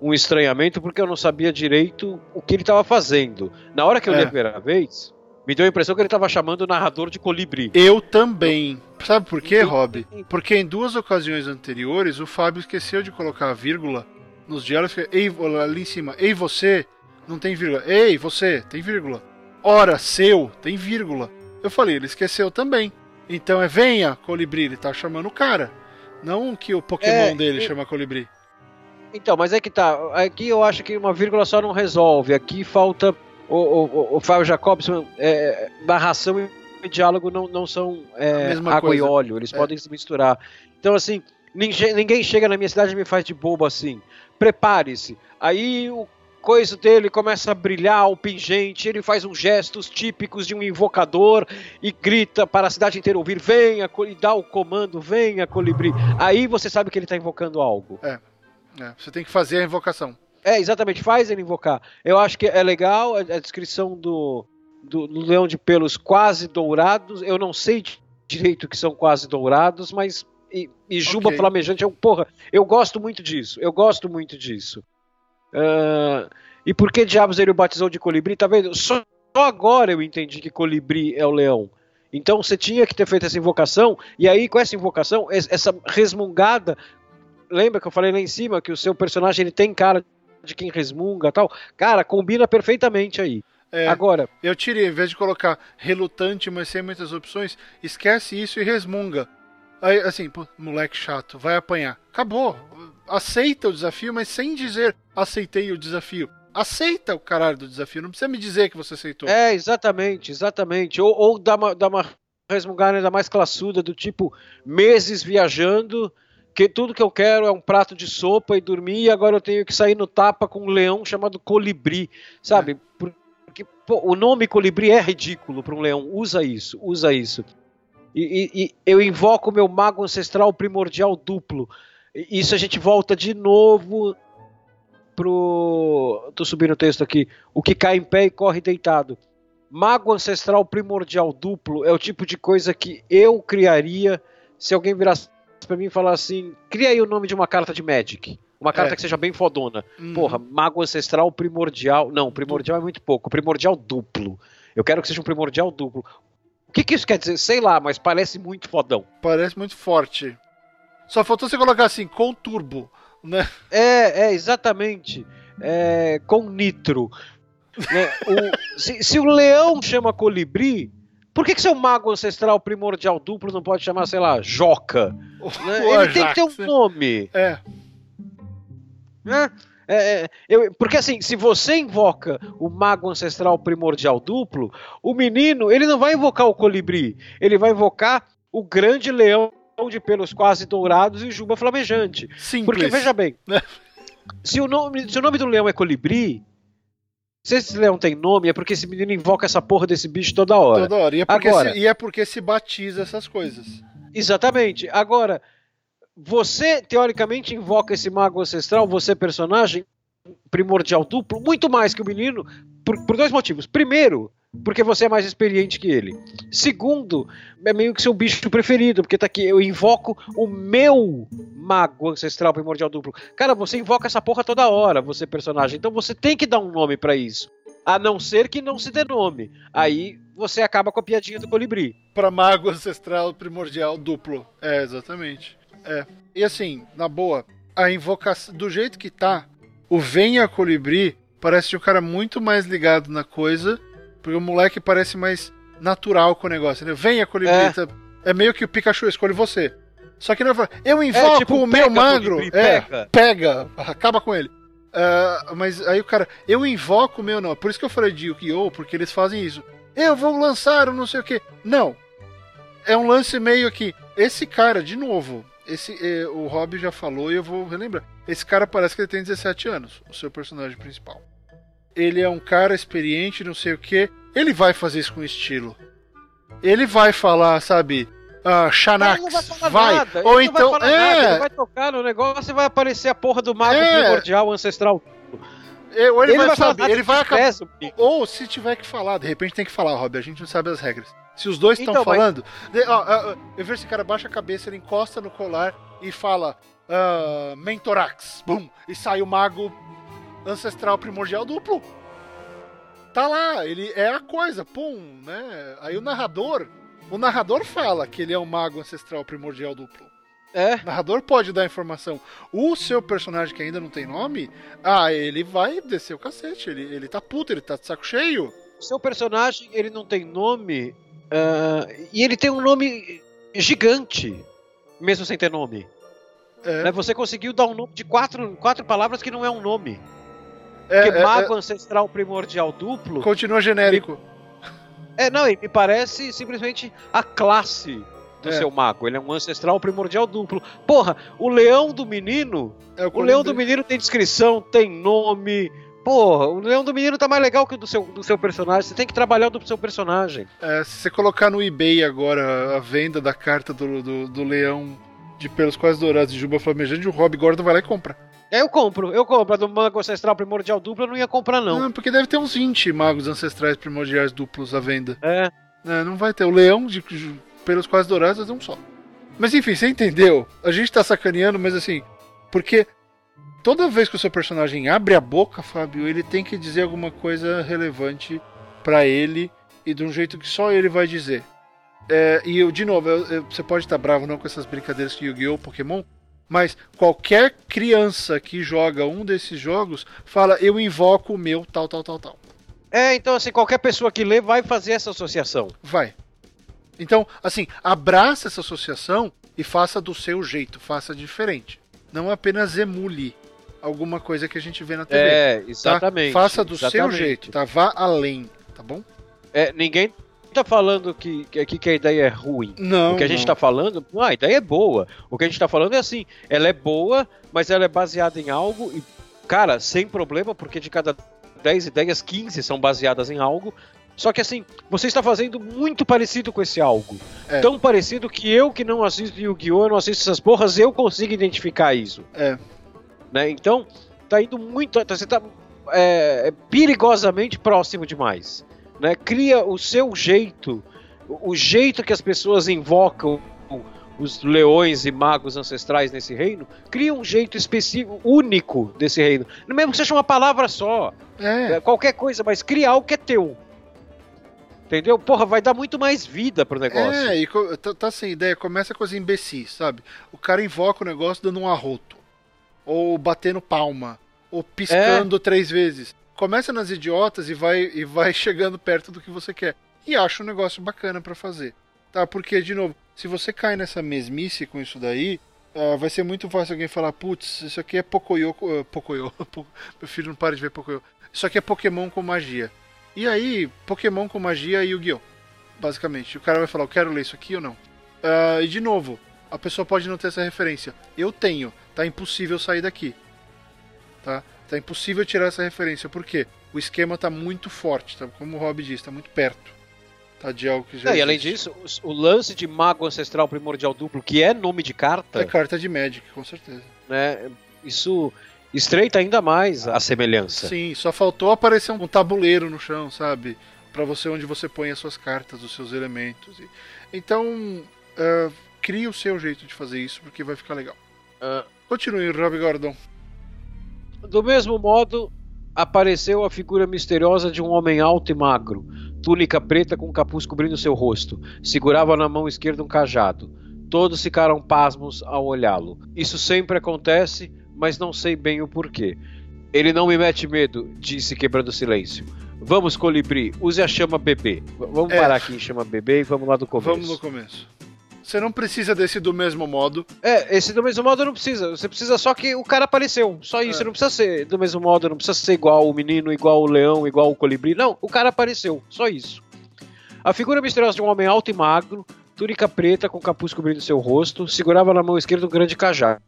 um, estranhamento porque eu não sabia direito o que ele estava fazendo. Na hora que eu é. li a primeira vez, me deu a impressão que ele estava chamando o narrador de Colibri. Eu também. Sabe por quê, Rob? Porque em duas ocasiões anteriores o Fábio esqueceu de colocar a vírgula nos diálogos. Ei, ali em cima, ei você, não tem vírgula. Ei, você, tem vírgula. Ora, seu, tem vírgula. Eu falei, ele esqueceu também. Então é venha, colibri, ele tá chamando o cara. Não que o Pokémon é, dele chama colibri. Então, mas é que tá. Aqui eu acho que uma vírgula só não resolve. Aqui falta. O, o, o Fábio Jacobson, é, narração e diálogo não, não são é, água coisa. e óleo, eles é. podem se misturar. Então, assim, ninguém, ninguém chega na minha cidade e me faz de bobo assim. Prepare-se. Aí o coisa dele começa a brilhar, o pingente, ele faz uns gestos típicos de um invocador e grita para a cidade inteira ouvir: venha, e dá o comando, venha, colibri. Aí você sabe que ele está invocando algo. É, é, você tem que fazer a invocação. É, exatamente, faz ele invocar. Eu acho que é legal a, a descrição do, do, do, leão de pelos quase dourados. Eu não sei direito que são quase dourados, mas. E, e juba okay. flamejante é um. Porra, eu gosto muito disso. Eu gosto muito disso. Uh, e por que diabos ele o batizou de colibri? Tá vendo? Só, só agora eu entendi que colibri é o leão. Então você tinha que ter feito essa invocação, e aí com essa invocação, essa resmungada. Lembra que eu falei lá em cima que o seu personagem ele tem cara de quem resmunga tal? Cara, combina perfeitamente aí. É, Agora. Eu tirei, em vez de colocar relutante, mas sem muitas opções, esquece isso e resmunga. Aí, assim, pô, moleque chato, vai apanhar. Acabou. Aceita o desafio, mas sem dizer aceitei o desafio. Aceita o caralho do desafio, não precisa me dizer que você aceitou. É, exatamente, exatamente. Ou, ou dá uma, dá uma resmungada ainda mais classuda, do tipo, meses viajando, que tudo que eu quero é um prato de sopa e dormir, e agora eu tenho que sair no tapa com um leão chamado colibri, sabe? É. Porque pô, o nome colibri é ridículo para um leão. Usa isso, usa isso. E, e, e eu invoco o meu mago ancestral primordial duplo. Isso a gente volta de novo pro. Tô subindo o texto aqui. O que cai em pé e corre deitado. Mago ancestral primordial duplo é o tipo de coisa que eu criaria se alguém virasse para mim e falasse assim: cria aí o nome de uma carta de Magic. Uma carta é. que seja bem fodona. Uhum. Porra, mago ancestral primordial. Não, primordial é muito pouco. Primordial duplo. Eu quero que seja um primordial duplo que, que isso quer dizer? Sei lá, mas parece muito fodão. Parece muito forte. Só faltou você colocar assim, com turbo, né? É, é, exatamente. É, com nitro. Né? O, se, se, o leão chama colibri, Por que, que seu mago ancestral primordial duplo não pode chamar, sei lá, Joca? Né? Ele tem que ter um Ajax, nome. É, né? É, é, eu- porque assim, se você invoca o mago ancestral primordial duplo, o menino ele não vai invocar o colibri, ele vai invocar o grande leão de pelos quase dourados e juba flamejante. simples. Porque veja bem, Né? se o nome, se o nome do leão é colibri, se esse leão tem nome é porque esse menino invoca essa porra desse bicho toda hora. Toda hora. E é, porque Agora- se, e é porque se batiza essas coisas. Exatamente. Agora, você teoricamente invoca esse mago ancestral, você personagem primordial duplo, muito mais que o menino, por, por dois motivos. Primeiro, porque você é mais experiente que ele. Segundo, é meio que seu bicho preferido, porque tá aqui, eu invoco o meu mago ancestral primordial duplo. Cara, você invoca essa porra toda hora, você personagem. Então você tem que dar um nome pra isso. A não ser que não se dê nome. Aí você acaba com a piadinha do colibri. Pra mago ancestral primordial duplo. É, exatamente. É. E assim, na boa, a invocação. Do jeito que tá, o Venha Colibri parece um cara muito mais ligado na coisa. Porque o moleque parece mais natural com o negócio, né? Venha Colibri. É. É, meio que o Pikachu escolhe você. Só que não vai falar, eu invoco tipo, o meu magro. Colibri, é, pega. pega, acaba com ele. Ah, mas aí o cara, eu invoco o meu não. Por isso que eu falei de Yu-Gi-Oh! Porque eles fazem isso. Eu vou lançar o não sei o que. Não. É um lance meio que. Esse cara, de novo, esse eh, o Rob já falou e eu vou relembrar. Esse cara parece que ele tem 17 anos, o seu personagem principal. Ele é um cara experiente, não sei o que. Ele vai fazer isso com estilo. Ele vai falar, sabe? Ah, Xanax, Ele não vai falar vai. nada, Ou ele então, vai é, nada, ele vai tocar no negócio e vai aparecer a porra do mago É. primordial ancestral. é, ou ele, vai, falar sabe, nada ele vai acabar. Ou se tiver que falar, de repente tem que falar, Rob, a gente não sabe as regras. Se os dois estão Então, mas- falando, de- ó, ó, ó, eu vejo esse cara baixa a cabeça, ele encosta no colar e fala ah, Mentorax, bum, e sai o mago ancestral primordial duplo. Tá lá, ele é a coisa, pum, né? Aí o narrador, o narrador fala que ele é um mago ancestral primordial duplo. É, O narrador pode dar informação. O seu personagem que ainda não tem nome, ah, ele vai descer o cacete. Ele, ele tá puto, ele tá de saco cheio. o seu personagem ele não tem nome ah, e ele tem um nome gigante, mesmo sem ter nome. É, né? Você conseguiu dar um nome de quatro, quatro palavras que não é um nome. É, Porque é, mago ancestral primordial duplo é, continua genérico. É, não, e me parece simplesmente a classe do É. seu mago. Ele é um ancestral primordial duplo. Porra, o leão do menino. É O leão do menino tem descrição, tem nome. Porra, o leão do menino tá mais legal que o do seu, do seu personagem. Você tem que trabalhar o do seu personagem. É, se você colocar no eBay agora a venda da carta do, do, do leão de pelos quase dourados de Juba Flamejante, o Rob Gordon vai lá e compra. É, eu compro, eu compro. A do mago ancestral primordial duplo eu não ia comprar, não. Não, porque deve ter uns 20 magos ancestrais primordiais duplos à venda. É. É, não vai ter. O leão de pelos quase dourados ter um só. Mas enfim, você entendeu? A gente tá sacaneando, mas assim, porque toda vez que o seu personagem abre a boca, Fábio, ele tem que dizer alguma coisa relevante pra ele e de um jeito que só ele vai dizer. É, e eu, de novo, eu- eu- você pode estar bravo não com essas brincadeiras de Yu-Gi-Oh! Pokémon, mas qualquer criança que joga um desses jogos fala, eu invoco o meu tal, tal, tal, tal. É, então assim, qualquer pessoa que lê vai fazer essa associação. Vai. Então, assim, abraça essa associação e faça do seu jeito, faça diferente. Não apenas emule alguma coisa que a gente vê na TV. É, tá? exatamente. Faça do seu exatamente. jeito, tá? Vá além, tá bom? É, ninguém tá falando que, que, que a ideia é ruim. Não. O que a gente não. tá falando, ah, a ideia é boa. O que a gente tá falando é assim, ela é boa, mas ela é baseada em algo e, cara, sem problema, porque de cada 10 ideias, 15 são baseadas em algo. Só que assim, você está fazendo muito parecido com esse algo. É. Tão parecido que eu que não assisto Yu-Gi-Oh!, eu não assisto essas porras, eu consigo identificar isso. É. Né? Então, tá indo muito. tá- Você tá é, perigosamente próximo demais. Né? Cria o seu jeito, o jeito que as pessoas invocam os leões e magos ancestrais nesse reino, cria um jeito específico, único desse reino. Mesmo que seja uma palavra só, É. é, qualquer coisa, mas cria algo que é teu. Entendeu? Porra, vai dar muito mais vida pro negócio. É, e tá, tá sem ideia, começa com as imbecis, sabe? O cara invoca o negócio dando um arroto. Ou batendo palma. Ou piscando três vezes. Começa nas idiotas e vai, e vai chegando perto do que você quer. e acho um negócio bacana para fazer. Tá? Porque, de novo, se você cai nessa mesmice com isso daí, uh, vai ser muito fácil alguém falar, putz, isso aqui é Pocoyo. Uh, Pocoyo. Meu filho não para de ver Pocoyo. Isso aqui é Pokémon com magia. E aí, Pokémon com magia e Yu-Gi-Oh! Basicamente. O cara vai falar, eu quero ler isso aqui ou não. Uh, e de novo, a pessoa pode não ter essa referência. Eu tenho. Tá impossível sair daqui. Tá? Tá impossível tirar essa referência. Por quê? O esquema tá muito forte, tá? como o Rob disse, tá muito perto. Tá de algo que já. É, e além disso, o lance de Mago Ancestral Primordial Duplo, que é nome de carta. É carta de Magic, com certeza. Né, isso estreita ainda mais a semelhança. Sim, só faltou aparecer um tabuleiro no chão, sabe? Para você onde você põe as suas cartas, os seus elementos. Então, uh, crie o seu jeito de fazer isso, porque vai ficar legal. Uh, Continue, Rob Gordon. Do mesmo modo, apareceu a figura misteriosa de um homem alto e magro, túnica preta com capuz cobrindo seu rosto. Segurava na mão esquerda um cajado. Todos ficaram pasmos ao olhá-lo. Isso sempre acontece, mas não sei bem o porquê. Ele não me mete medo, disse quebrando o silêncio. Vamos, colibri, use a chama bebê. Vamos é. parar aqui em chama bebê e vamos lá do começo. Vamos no começo. Você não precisa desse do mesmo modo. É, esse do mesmo modo não precisa. Você precisa só que o cara apareceu. Só isso. É. Não precisa ser do mesmo modo, não precisa ser igual o menino, igual o leão, igual o colibri. Não, o cara apareceu. Só isso. A figura misteriosa de um homem alto e magro, túnica preta com capuz cobrindo seu rosto, segurava na mão esquerda um grande cajado.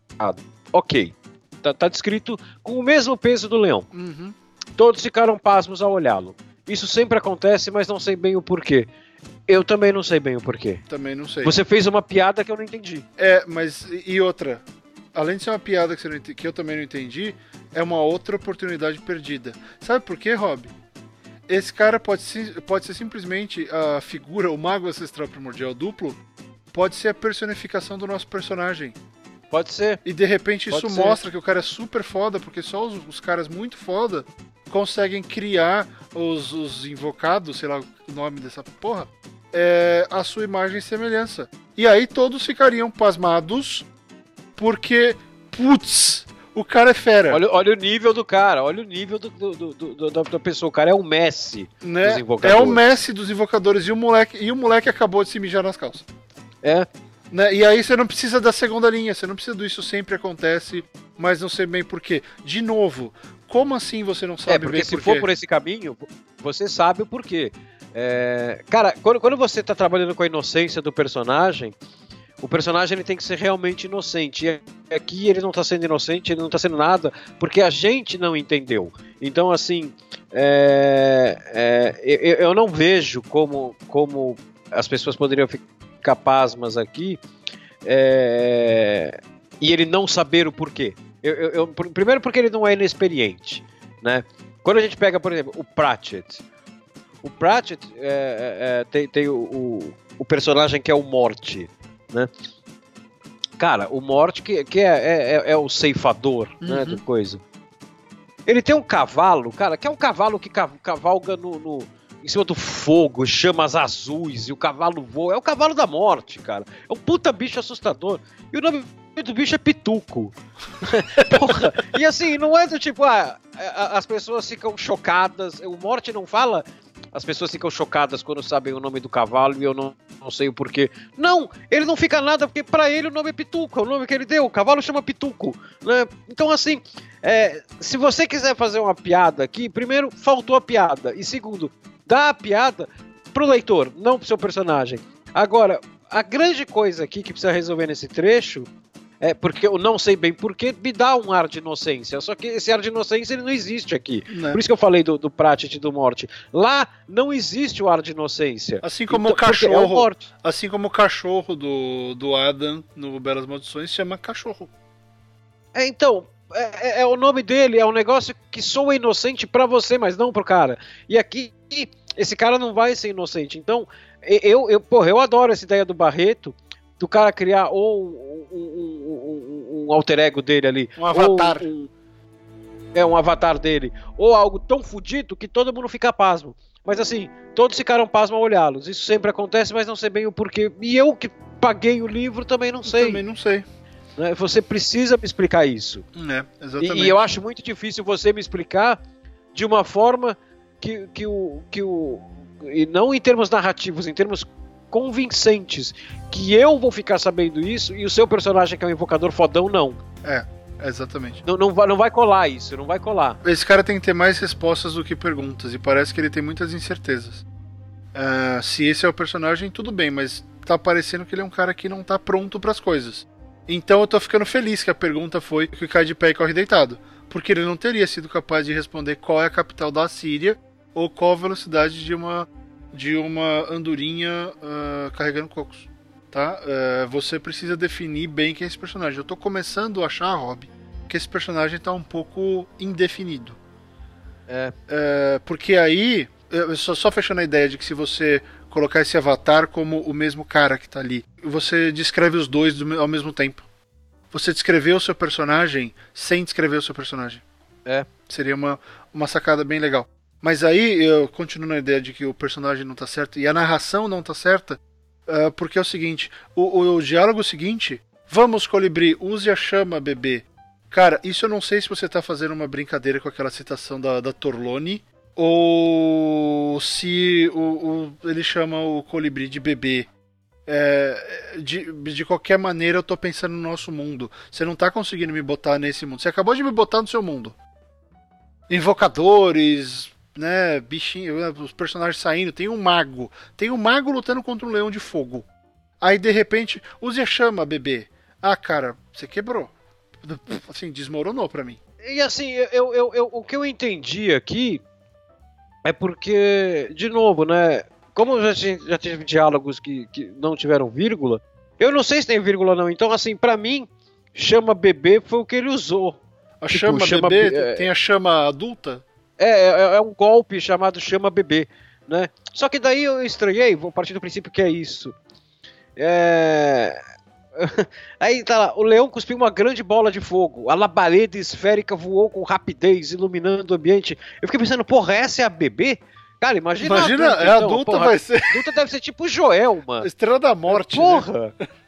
Ok. Tá, tá descrito com o mesmo peso do leão. Uhum. Todos ficaram pasmos ao olhá-lo. Isso sempre acontece, mas não sei bem o porquê. Eu também não sei bem o porquê. Também não sei. Você fez uma piada que eu não entendi. É, mas e outra? Além de ser uma piada que, que eu também não entendi, é uma outra oportunidade perdida. Sabe por quê, Rob? Esse cara pode ser, pode ser simplesmente a figura, o mago ancestral primordial duplo, pode ser a personificação do nosso personagem. Pode ser. E de repente isso mostra que o cara é super foda, porque só os, os caras muito foda conseguem criar os, os invocados, sei lá o nome dessa porra, é, a sua imagem e semelhança. E aí todos ficariam pasmados, porque, putz, o cara é fera. Olha, olha o nível do cara, olha o nível do, do, do, do da pessoa. O cara é o Messi né? dos invocadores. É o Messi dos invocadores e o moleque, e o moleque acabou de se mijar nas calças. É. Né? E aí você não precisa da segunda linha, você não precisa do isso sempre acontece, mas não sei bem porquê. De novo, como assim você não sabe é, porque se for por esse caminho, você sabe o porquê. É, cara, quando, quando você está trabalhando com a inocência do personagem, o personagem ele tem que ser realmente inocente. E aqui ele não está sendo inocente, ele não está sendo nada, porque a gente não entendeu. Então, assim, é, é, eu, eu, não vejo como, como as pessoas poderiam ficar pasmas aqui é, e ele não saber o porquê. Eu, eu, primeiro, porque ele não é inexperiente. Né? Quando a gente pega, por exemplo, o Pratchett. O Pratchett é, é, é, tem, tem o, o, o, personagem que é o Morte, né? Cara, o Morte que, que é, é, é, é o ceifador, né, uhum. né, do coisa. Ele tem um cavalo, cara, que é um cavalo que cavalga no, no em cima do fogo, chamas azuis, e o cavalo voa. É o cavalo da morte, cara. É um puta bicho assustador. E o nome do bicho é Pituco. Porra. E assim, não é do tipo, ah, as pessoas ficam chocadas. O Morte não fala as pessoas ficam chocadas quando sabem o nome do cavalo e eu não, não sei o porquê. Não, ele não fica nada porque para ele o nome é Pituco, é o nome que ele deu. O cavalo chama Pituco. Né? Então, assim, é, se você quiser fazer uma piada aqui, primeiro, faltou a piada. E segundo, dá a piada pro leitor, não pro seu personagem. Agora, a grande coisa aqui que precisa resolver nesse trecho é porque eu não sei bem porque me dá um ar de inocência. Só que esse ar de inocência ele não existe aqui. Não. Por isso que eu falei do, do Pratchett e do Morte. Lá não existe o ar de inocência. Assim como então, o cachorro. É o assim como o cachorro do, do Adam no Belas Maldições se chama cachorro. É, então, é, é, é, o nome dele, é um negócio que soa inocente para você, mas não pro cara. E aqui, esse cara não vai ser inocente. Então, eu, eu, porra, eu adoro essa ideia do Barreto do cara criar ou um, um, um, um alter ego dele ali. Um avatar. é, um avatar dele. Ou algo tão fodido que todo mundo fica pasmo. Mas assim, todos ficaram pasmo ao olhá-los. Isso sempre acontece, mas não sei bem o porquê. E eu que paguei o livro também não sei. Eu também não sei. Né, você precisa me explicar isso. É, exatamente. E, e, eu acho muito difícil você me explicar de uma forma que, que, o, que o, e não em termos narrativos, em termos convincentes, que eu vou ficar sabendo isso e o seu personagem, que é um invocador fodão, não. É, exatamente. Não, não, vai, não vai colar isso, não vai colar. Esse cara tem que ter mais respostas do que perguntas, e parece que ele tem muitas incertezas. Uh, se esse é o personagem, tudo bem, mas tá parecendo que ele é um cara que não tá pronto para as coisas. Então eu tô ficando feliz que a pergunta foi que cai de pé e corre deitado. Porque ele não teria sido capaz de responder qual é a capital da Síria ou qual a velocidade de uma de uma andorinha uh, carregando cocos. Tá? Uh, você precisa definir bem quem é esse personagem. Eu tô começando a achar, Rob, que esse personagem tá um pouco indefinido. É. Uh, porque aí, só, só fechando a ideia de que se você colocar esse avatar como o mesmo cara que tá ali, você descreve os dois do, ao mesmo tempo. Você descreveu o seu personagem sem descrever o seu personagem. É. Seria uma, uma sacada bem legal. Mas aí eu continuo na ideia de que o personagem não tá certo e a narração não tá certa, uh, porque é o seguinte: o, o, o diálogo seguinte, vamos colibri, use a chama, bebê. Cara, isso eu não sei se você tá fazendo uma brincadeira com aquela citação da, da Torlone, ou se o, o, ele chama o colibri de bebê. É, de, de qualquer maneira, eu tô pensando no nosso mundo. Você não tá conseguindo me botar nesse mundo. Você acabou de me botar no seu mundo. Invocadores, né, bichinho, os personagens saindo, tem um mago. Tem um mago lutando contra um leão de fogo. Aí de repente, use a chama, bebê. Ah, cara, você quebrou. Assim, desmoronou pra mim. E assim, eu, eu, eu, o que eu entendi aqui é porque, de novo, né? Como já, já tive diálogos que, que não tiveram vírgula, eu não sei se tem vírgula ou não. Então, assim, para mim, chama bebê foi o que ele usou. A tipo, chama, chama bebê? É... Tem a chama adulta? É, é, é, um golpe chamado chama bebê, né? Só que daí eu estranhei, vou partir do princípio que é isso. É... Aí tá lá, o leão cuspiu uma grande bola de fogo, a labareda esférica voou com rapidez, iluminando o ambiente. Eu fiquei pensando, porra, essa é a bebê? Cara, imagina. Imagina, adulta, é então, adulta, porra, vai ser. Adulta deve ser tipo Joel, mano. Estrela da Morte. Porra! Né?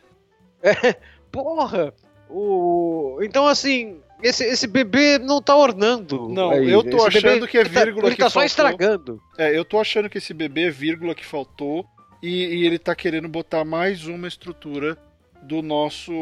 É, porra! O... Então, assim, esse, esse bebê não tá ornando. Não, aí. eu tô esse achando que é vírgula ele tá, ele que tá faltou. só estragando. É, eu tô achando que esse bebê é vírgula que faltou e, e, ele tá querendo botar mais uma estrutura do nosso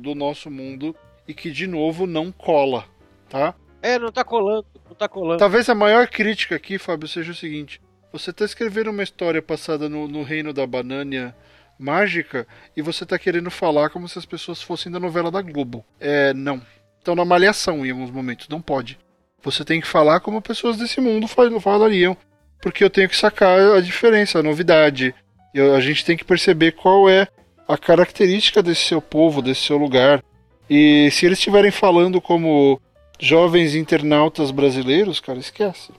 do nosso mundo e que de novo não cola, tá? É, não tá colando, não tá colando. Talvez a maior crítica aqui, Fábio, seja o seguinte: você tá escrevendo uma história passada no, no reino da banânia mágica e você tá querendo falar como se as pessoas fossem da novela da Globo. É, não estão na malhação em alguns momentos. Não pode. Você tem que falar como pessoas desse mundo falariam. Porque eu tenho que sacar a diferença, a novidade. E a gente tem que perceber qual é a característica desse seu povo, desse seu lugar. E se eles estiverem falando como jovens internautas brasileiros, cara, esquece.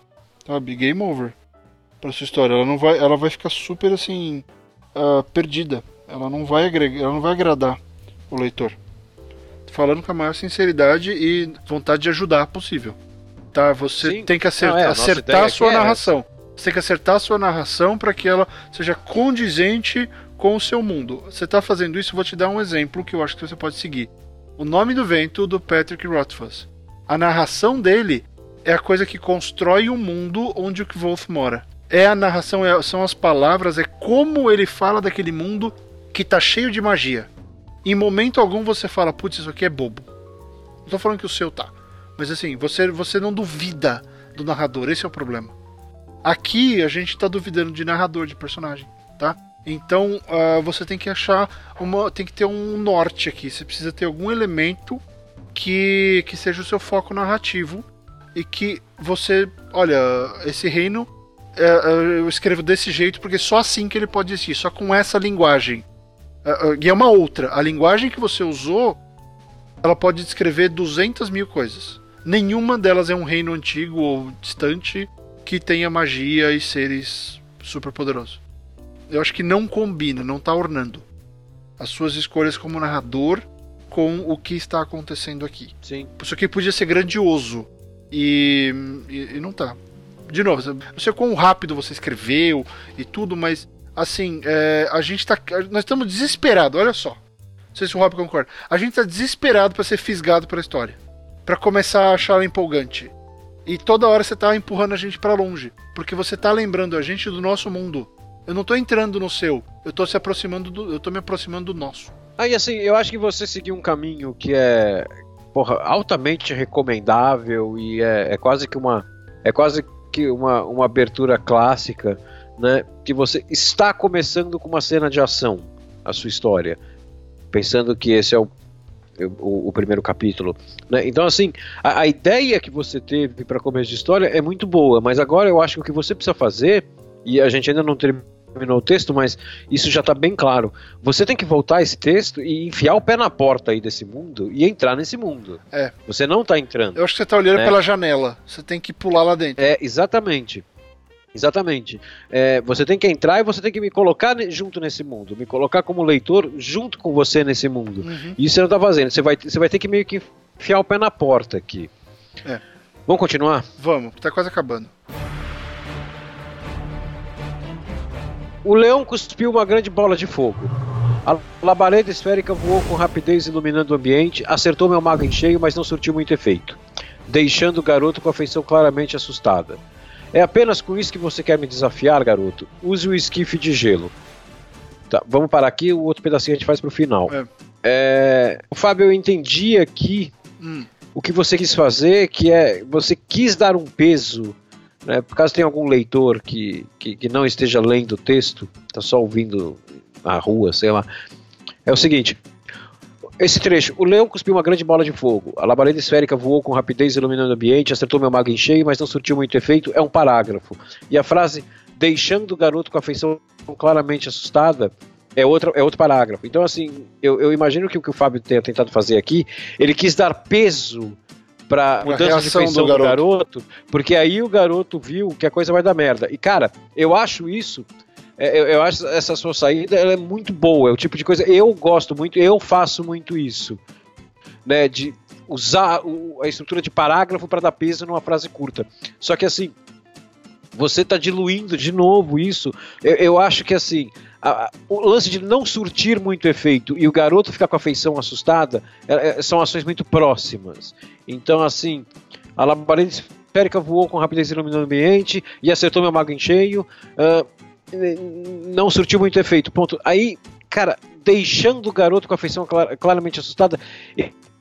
Sabe? Game over. Pra sua história. Ela não vai, ela vai ficar super assim. Uh, perdida. Ela não vai agregar, ela não vai agradar o leitor falando com a maior sinceridade e vontade de ajudar possível. Tá? Você Sim. tem que acertar, Não, é, a acertar a sua narração. É você tem que acertar a sua narração para que ela seja condizente com o seu mundo. Você está fazendo isso, vou te dar um exemplo que eu acho que você pode seguir. O Nome do Vento, do Patrick Rothfuss. A narração dele é a coisa que constrói o mundo onde o Wolf mora. É a narração, é, são as palavras, é como ele fala daquele mundo que está cheio de magia. Em momento algum você fala, putz, isso aqui é bobo. Não tô falando que o seu tá. Mas assim, você, você não duvida do narrador, esse é o problema. Aqui a gente tá duvidando de narrador, de personagem, tá? Então uh, você tem que achar uma. tem que ter um norte aqui. Você precisa ter algum elemento que, que seja o seu foco narrativo e que você. Olha, esse reino é, é, eu escrevo desse jeito porque só assim que ele pode existir, só com essa linguagem. Uh, e é uma outra. A linguagem que você usou, ela pode descrever 200 mil coisas. Nenhuma delas é um reino antigo ou distante que tenha magia e seres super poderosos. Eu acho que não combina, não está ornando as suas escolhas como narrador com o que está acontecendo aqui. Sim. Isso aqui podia ser grandioso e, e, e não tá. De novo, não sei quão rápido você escreveu e tudo, mas assim, é, a gente tá. Nós estamos desesperados, olha só. Não sei se o Rob concorda. A gente tá desesperado para ser fisgado pela história. para começar a achar ela empolgante. E, toda hora você tá empurrando a gente para longe. Porque você tá lembrando a gente do nosso mundo. Eu não tô entrando no seu. Eu tô se aproximando do. Eu tô me aproximando do nosso. Aí assim, eu acho que você seguiu um caminho que é porra, altamente recomendável e é, é quase que uma. É quase que uma, uma abertura clássica, né? Que você está começando com uma cena de ação, a sua história. Pensando que esse é o o, o, primeiro capítulo. Né? Então, assim, a, a, ideia que você teve para começo de história é muito boa, mas agora eu acho que o que você precisa fazer, e a gente ainda não terminou o texto, mas isso já está bem claro. Você tem que voltar esse texto e enfiar o pé na porta aí desse mundo e entrar nesse mundo. É. Você não está entrando. Eu acho que você está olhando né? pela janela. Você tem que pular lá dentro. É, exatamente. Exatamente. É, você tem que entrar e você tem que me colocar junto nesse mundo, me colocar como leitor junto com você nesse mundo. Uhum. Isso você não está fazendo. Você vai, você vai ter que meio que enfiar o pé na porta aqui. É. Vamos continuar? Vamos, está quase acabando. O leão cuspiu uma grande bola de fogo. A labareda esférica voou com rapidez iluminando o ambiente, acertou meu mago em cheio, mas não surtiu muito efeito, deixando o garoto com a feição claramente assustada. É apenas com isso que você quer me desafiar, garoto? Use o esquife de gelo. Tá, vamos parar aqui, o outro pedacinho a gente faz pro final. É. É, Fábio, eu entendi aqui hum. o que você quis fazer, que é você quis dar um peso, né, por caso tem algum leitor que, que, que não esteja lendo o texto, está só ouvindo na rua, sei lá. É o seguinte, esse trecho. O leão cuspiu uma grande bola de fogo. A labareda esférica voou com rapidez iluminando o ambiente, acertou meu mago em cheio, mas não surtiu muito efeito. É um parágrafo. E a frase, deixando o garoto com a feição claramente assustada, é outro, é outro parágrafo. Então, assim, eu, eu imagino que o que o Fábio tenha tentado fazer aqui, ele quis dar peso para mudança de feição do garoto. do garoto, porque aí o garoto viu que a coisa vai dar merda. E, cara, eu acho isso eu, eu, acho essa sua saída é muito boa, é o tipo de coisa. Eu gosto muito, eu faço muito isso. Né, de usar a estrutura de parágrafo para dar peso numa frase curta. Só que assim, você está diluindo de novo isso. Eu, eu acho que assim, o lance de não surtir muito efeito e o garoto ficar com a feição assustada é, é, são ações muito próximas. Então, assim, a labareda esférica voou com rapidez iluminando o ambiente e acertou meu mago em cheio. Uh, não surtiu muito efeito. Ponto. Aí, cara, deixando o garoto com a feição clar, claramente assustada,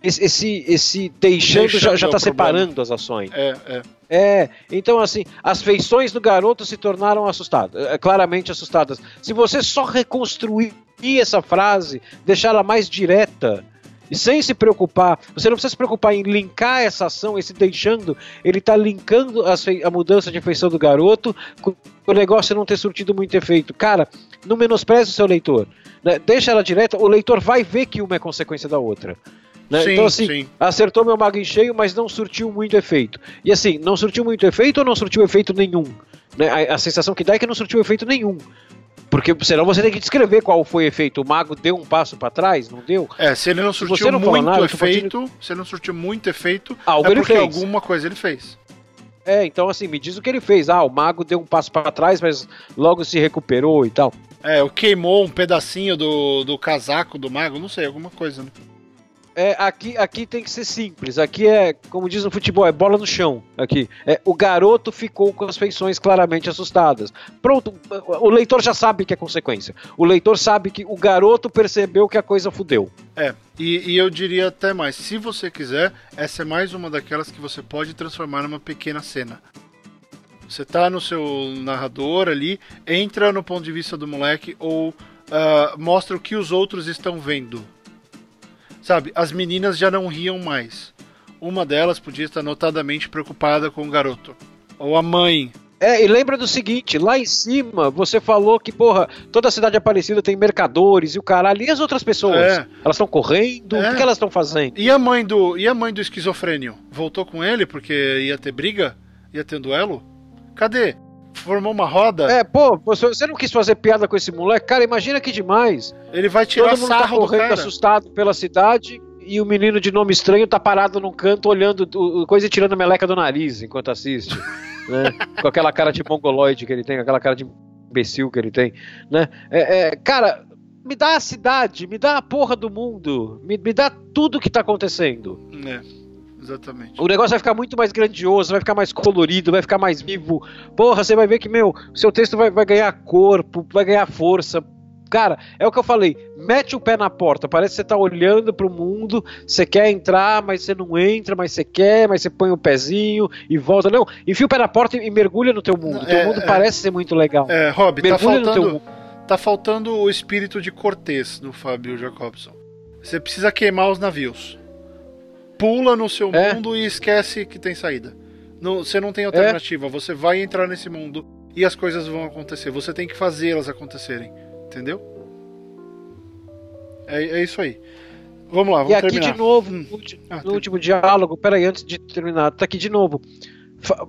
esse, esse, esse deixando, deixando já, já tá separando as ações. É, é. É, então assim, as feições do garoto se tornaram assustadas, é, claramente assustadas. Se você só reconstruir essa frase, deixar ela mais direta, e sem se preocupar, você não precisa se preocupar em linkar essa ação, esse deixando, ele está linkando a, a, mudança de feição do garoto com o negócio não ter surtido muito efeito. Cara, não menospreze o seu leitor. Né? Deixa ela direta, o leitor vai ver que uma é consequência da outra. Né? Sim, então, assim, sim. acertou meu mago em cheio, mas não surtiu muito efeito. E assim, não surtiu muito efeito ou não surtiu efeito nenhum? Né? A, a, sensação que dá é que não surtiu efeito nenhum. Porque senão você tem que descrever qual foi o efeito. O mago deu um passo para trás, não deu? É, se ele não surtiu não muito nada, efeito, se ele não surtiu muito efeito, Algo é porque alguma coisa ele fez. É, então assim, me diz o que ele fez. Ah, o mago deu um passo para trás, mas logo se recuperou e tal. É, o queimou um pedacinho do, do casaco do mago, não sei, alguma coisa, né? É, aqui, aqui tem que ser simples. Aqui é, como diz no futebol, é bola no chão. Aqui é o garoto ficou com as feições claramente assustadas. Pronto, o leitor já sabe que é consequência. O leitor sabe que o garoto percebeu que a coisa fudeu. É, e, e eu diria até mais, se você quiser, essa é mais uma daquelas que você pode transformar numa pequena cena. Você tá no seu narrador ali, entra no ponto de vista do moleque ou uh, mostra o que os outros estão vendo Sabe, as meninas já não riam mais. Uma delas podia estar notadamente preocupada com o garoto. Ou a mãe. É, e lembra do seguinte, lá em cima você falou que, porra, toda a cidade Aparecida tem mercadores e o caralho. E as outras pessoas? É. Elas estão correndo? É. O que elas estão fazendo? E a mãe do. E a mãe do esquizofrênio? Voltou com ele porque ia ter briga? Ia ter duelo? Cadê? Formou uma roda. É, pô, você não quis fazer piada com esse moleque? Cara, imagina que demais. Ele vai tirar Todo mundo tá sarro tá correndo assustado pela cidade e o menino de nome estranho tá parado num canto olhando coisa e tirando a meleca do nariz enquanto assiste. né? Com aquela cara de mongoloide que ele tem, aquela cara de imbecil que ele tem, né? É, é, cara, me dá a cidade, me dá a porra do mundo, me, me dá tudo que tá acontecendo. É. exatamente. O negócio vai ficar muito mais grandioso, vai ficar mais colorido, vai ficar mais vivo. Porra, você vai ver que, meu, seu texto vai, vai ganhar corpo, vai ganhar força. Cara, é o que eu falei. Mete o pé na porta. Parece que você tá olhando pro mundo. Você quer entrar, mas você não entra, mas você quer, mas você põe o pezinho e volta. Não, enfia o pé na porta e mergulha no teu mundo. O teu É, mundo é. parece ser muito legal. É, Rob, tá mergulha no teu faltando, mundo. tá faltando o espírito de Cortês no Fábio Jacobson. Você precisa queimar os navios. Pula no seu É. mundo e esquece que tem saída. Não- você não tem alternativa. Você vai entrar nesse mundo e as coisas vão acontecer. Você tem que fazê-las acontecerem. Entendeu? É, é isso aí. Vamos lá, vamos E aqui terminar. de novo, Hum. no, ulti- Ah, no último diálogo, peraí, antes de terminar, tá aqui de novo. Fa-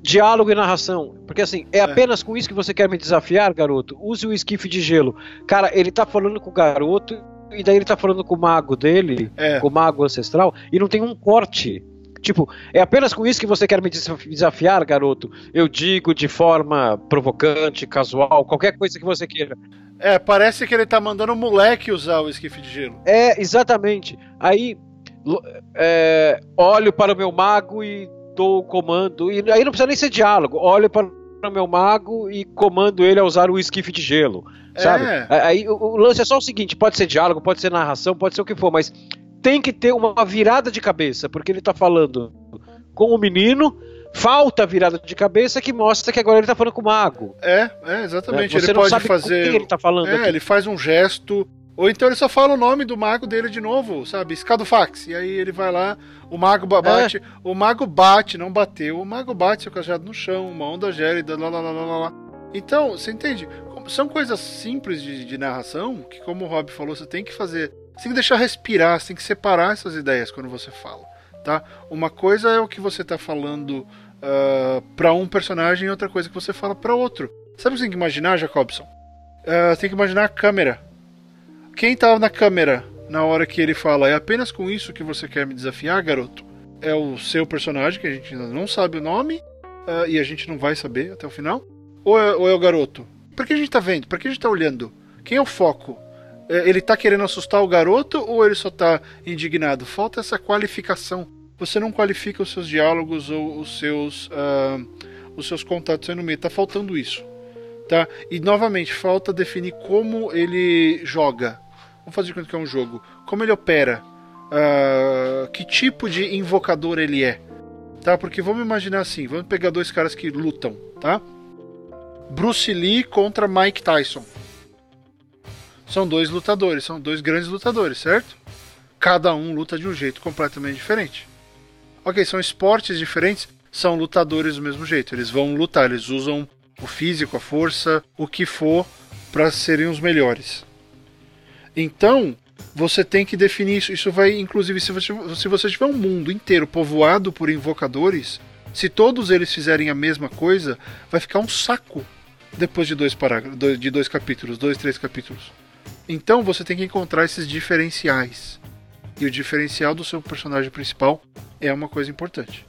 diálogo e narração. Porque assim, é, apenas com isso que você quer me desafiar, garoto? Use o esquife de gelo. Cara, ele tá falando com o garoto, e daí ele tá falando com o mago dele, É. com o mago ancestral, e não tem um corte. Tipo, é apenas com isso que você quer me desaf- desafiar, garoto? Eu digo de forma provocante, casual, qualquer coisa que você queira. É, parece que ele tá mandando o moleque usar o esquife de gelo. É, exatamente. Aí é, olho para o meu mago e dou o comando. E aí não precisa nem ser diálogo. Olho para o meu mago e comando ele a usar o esquife de gelo. Sabe? É. Aí o, o lance é só o seguinte: pode ser diálogo, pode ser narração, pode ser o que for, mas tem que ter uma virada de cabeça, porque ele tá falando com o menino. Falta virada de cabeça que mostra que agora ele tá falando com o mago. É, é, exatamente. Você ele pode sabe fazer. ele tá falando É, aqui. ele faz um gesto. Ou então ele só fala o nome do mago dele de novo, sabe? Escadofax. E aí ele vai lá, o mago É. ba- bate. O mago bate, não bateu. O mago bate seu cajado no chão, uma onda gélida, lá, lá, lá, lá, lá. Então, você entende? São coisas simples de, de narração que, como o Rob falou, você tem que fazer. Você tem que deixar respirar, você tem que separar essas ideias quando você fala, tá? Uma coisa é o que você tá falando para um personagem e outra coisa que você fala para outro. Sabe o que você tem que imaginar, Jacobson? Ah, tem que imaginar a câmera. Quem tava na câmera na hora que ele fala é apenas com isso que você quer me desafiar, garoto? É o seu personagem, que a gente ainda não sabe o nome, ah, e a gente não vai saber até o final? Ou é, ou é o garoto? Pra que a gente tá vendo? Pra que a gente tá olhando? Quem é o foco? É, Ele tá querendo assustar o garoto ou ele só tá indignado? Falta essa qualificação. Você não qualifica os seus diálogos ou os seus, ah, os seus contatos aí no meio. Tá faltando isso. Tá? E novamente, falta definir como ele joga. Vamos fazer de que é um jogo. Como ele opera. Ah, que tipo de invocador ele é. Tá? Porque vamos imaginar assim: vamos pegar dois caras que lutam. Tá? Bruce Lee contra Mike Tyson. São dois lutadores, são dois grandes lutadores, certo? Cada um luta de um jeito completamente diferente. Ok, são esportes diferentes, são lutadores do mesmo jeito. Eles vão lutar, eles usam o físico, a força, o que for para serem os melhores. Então, você tem que definir isso. Isso vai, inclusive, se você, se você tiver um mundo inteiro povoado por invocadores, se todos eles fizerem a mesma coisa, vai ficar um saco depois de dois de dois capítulos, dois, três capítulos. Então você tem que encontrar esses diferenciais. E o diferencial do seu personagem principal é uma coisa importante.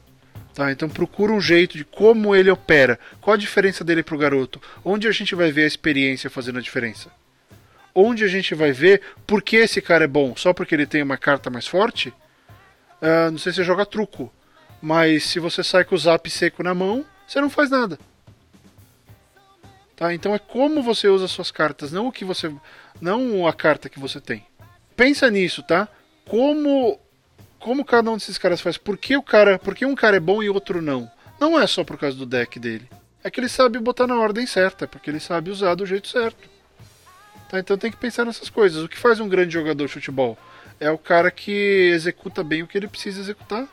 Tá? Então procura um jeito de como ele opera. Qual a diferença dele pro garoto? Onde a gente vai ver a experiência fazendo a diferença? Onde a gente vai ver por que esse cara é bom? Só porque ele tem uma carta mais forte? Ah, não sei se você joga truco. Mas se você sai com o zap seco na mão, você não faz nada. Tá? Então é como você usa suas cartas, não o que você, não a carta que você tem. Pensa nisso, tá? Como como cada um desses caras faz? Por que o cara, por que um cara é bom e outro não? Não é só por causa do deck dele. É que ele sabe botar na ordem certa, porque ele sabe usar do jeito certo. Tá? Então tem que pensar nessas coisas. O que faz um grande jogador de futebol? É o cara que executa bem o que ele precisa executar.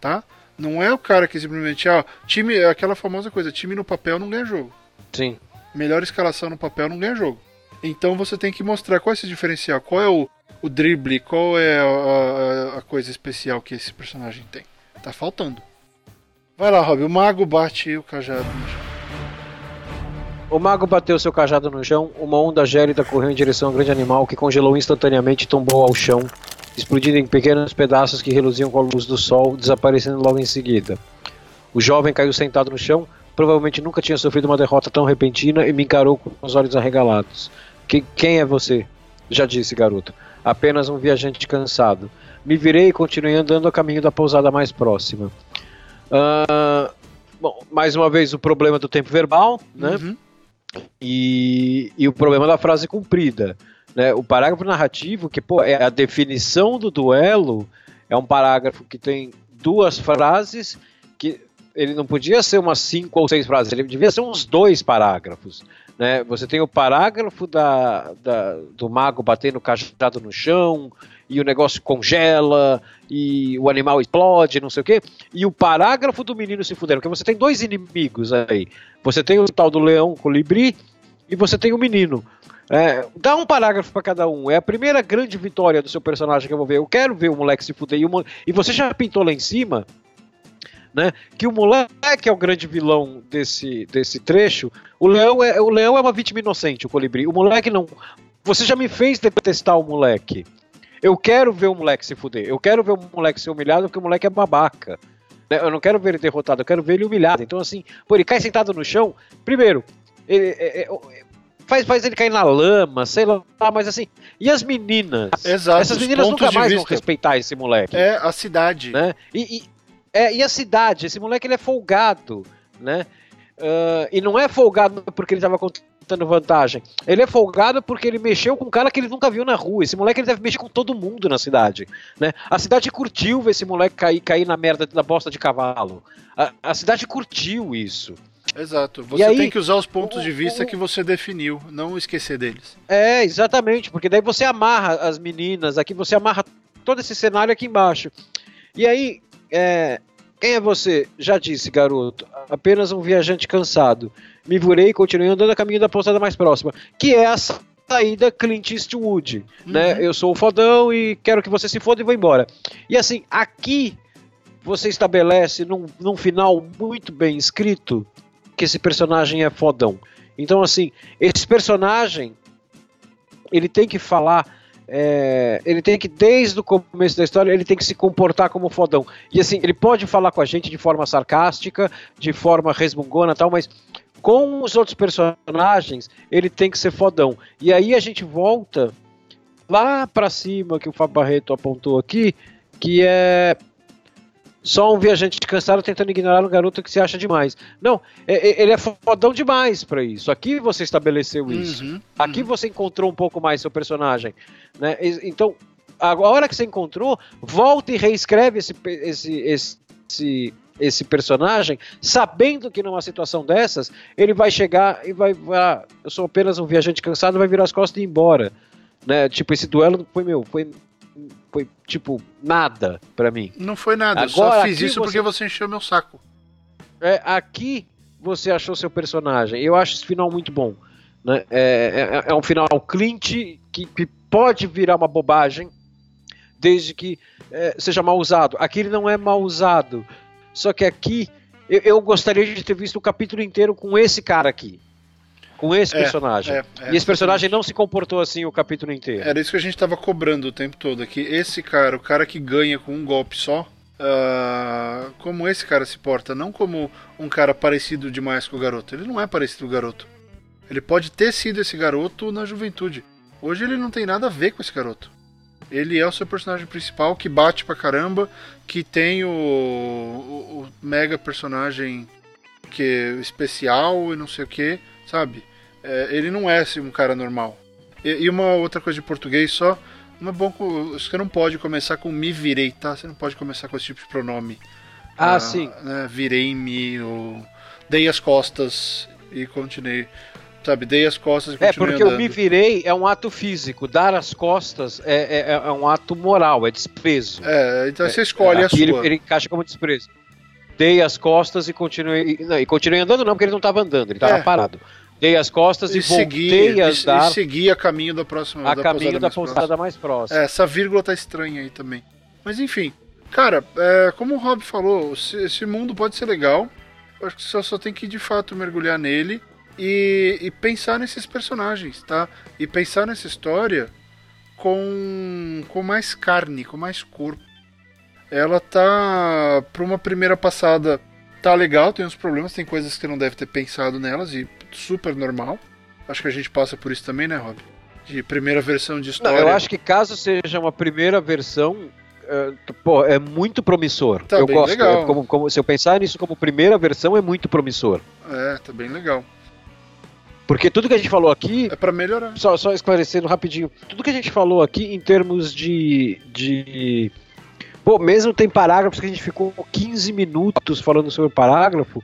Tá? Não é o cara que simplesmente, ah, time, é aquela famosa coisa, time no papel não ganha jogo Sim. melhor escalação no papel não ganha jogo. Então você tem que mostrar qual é esse diferencial, qual é o, o drible, qual é a, a- a coisa especial que esse personagem tem. Tá faltando. Vai lá, Rob, o mago bate o cajado no chão. O mago bateu seu cajado no chão, uma onda gélida correu em direção ao grande animal que congelou instantaneamente e tombou ao chão, explodindo em pequenos pedaços que reluziam com a luz do sol, desaparecendo logo em seguida. O jovem caiu sentado no chão, provavelmente nunca tinha sofrido uma derrota tão repentina e me encarou com os olhos arregalados. Que, quem é você? Já disse, garoto. Apenas um viajante cansado. Me virei e continuei andando a caminho da pousada mais próxima. Uh, bom, mais uma vez o problema do tempo verbal, né? Uhum. E, e o problema da frase cumprida. Né? O parágrafo narrativo, que pô, é a definição do duelo, é um parágrafo que tem duas frases que ele não podia ser umas cinco ou seis frases, ele devia ser uns dois parágrafos. Né? Você tem o parágrafo da, da, do mago batendo cajado no chão, e o negócio congela, e o animal explode, não sei o quê, e o parágrafo do menino se fudendo, porque você tem dois inimigos aí. Você tem o tal do leão colibri e você tem o menino. É, dá um parágrafo para cada um. É a primeira grande vitória do seu personagem que eu vou ver. Eu quero ver o moleque se fuder. E, o, e você já pintou lá em cima, né? Que o moleque é o grande vilão desse, desse trecho. O leão, é, o leão é uma vítima inocente, o colibri. O moleque não. Você já me fez detestar o moleque. Eu quero ver o moleque se fuder. Eu quero ver o moleque ser humilhado porque o moleque é babaca. Né? Eu não quero ver ele derrotado, eu quero ver ele humilhado. Então, assim, pô, ele cai sentado no chão. Primeiro, ele, é, é, faz, faz ele cair na lama, sei lá, mas assim. E as meninas? Exato. Essas meninas nunca mais vão respeitar esse moleque. É, a cidade. Né? E, e, é, e a cidade? Esse moleque ele é folgado, né? Uh, e não é folgado porque ele estava contando vantagem. Ele é folgado porque ele mexeu com um cara que ele nunca viu na rua. Esse moleque ele deve mexer com todo mundo na cidade. Né? A cidade curtiu ver esse moleque cair, cair na merda da bosta de cavalo. A, a cidade curtiu isso. Exato. Você tem que usar os pontos de vista que você definiu, não esquecer deles. É, exatamente, porque daí você amarra as meninas, aqui você amarra todo esse cenário aqui embaixo. E aí, é, quem é você? Já disse, garoto. Apenas um viajante cansado. Me virei e continuei andando a caminho da pousada mais próxima, que é a saída Clint Eastwood. Né? Uhum. Né? Eu sou o fodão e quero que você se foda e vou embora. E assim, aqui você estabelece num, num final muito bem escrito que esse personagem é fodão. Então, assim, esse personagem ele tem que falar. É, ele tem que, desde o começo da história, ele tem que se comportar como fodão. E assim, ele pode falar com a gente de forma sarcástica, de forma resmungona tal, mas com os outros personagens, ele tem que ser fodão. E aí a gente volta lá para cima que o Fábio Barreto apontou aqui, que é só um viajante cansado tentando ignorar um garoto que se acha demais. Não, é, é, ele é fodão demais para isso. Aqui você estabeleceu isso. Uhum, Aqui uhum. você encontrou um pouco mais seu personagem. Né? Então, a hora que você encontrou, volta e reescreve esse, esse, esse, esse personagem, sabendo que numa situação dessas, ele vai chegar e vai. Ah, eu sou apenas um viajante cansado, vai virar as costas e ir embora. Né? Tipo, esse duelo foi meu, foi foi tipo nada para mim. Não foi nada, Agora, eu só fiz isso você... porque você encheu meu saco. É, aqui você achou seu personagem. Eu acho esse final muito bom. Né? É, é, é um final Clint que, que, pode virar uma bobagem desde que é, seja mal usado. Aqui ele não é mal usado. Só que aqui eu, eu gostaria de ter visto o capítulo inteiro com esse cara aqui com esse é, personagem. É, é, e esse personagem não se comportou assim o capítulo inteiro. Era isso que a gente tava cobrando o tempo todo. Que esse cara, o cara que ganha com um golpe só, uh, como esse cara se porta, não como um cara parecido demais com o garoto. Ele não é parecido com o garoto. Ele pode ter sido esse garoto na juventude. Hoje ele não tem nada a ver com esse garoto. Ele é o seu personagem principal que bate pra caramba, que tem o, o, o mega personagem que é especial e não sei o que sabe? É, ele não é assim, um cara normal. E, e, uma outra coisa de português só, não é bom você não pode começar com me virei, tá? Você não pode começar com esse tipo de pronome. Ah, ah sim. Né, Virei-me, ou dei as costas e continuei. Sabe, dei as costas e É, porque andando. o me virei é um ato físico, dar as costas é, é, é um ato moral, é desprezo. É, então você escolhe é, a sua. Ele, ele encaixa como desprezo dei as costas e continuei. Não, e continuei andando, não, porque ele não estava andando, ele estava é. parado. Dei as costas e, e voltei a andar. E segui a caminho da próxima. A da caminho da pousada mais próxima. É, essa vírgula tá estranha aí também. Mas enfim, cara, é, como o Rob falou, esse mundo pode ser legal. Eu acho que você só tem que de fato mergulhar nele e, e pensar nesses personagens, tá? E pensar nessa história com, com mais carne, com mais corpo ela tá para uma primeira passada tá legal, tem uns problemas, tem coisas que não deve ter pensado nelas e super normal. Acho que a gente passa por isso também, né, Rob? De primeira versão de história. Não, eu acho que caso seja uma primeira versão, é, pô, é muito promissor. Tá eu bem gosto. legal. É como, como- se eu pensar nisso como primeira versão, é muito promissor. É, tá bem legal. Porque tudo que a gente falou aqui, É pra melhorar. só, só esclarecendo rapidinho, tudo que a gente falou aqui em termos de. de pô, mesmo tem parágrafos que a gente ficou 15 minutos falando sobre o parágrafo.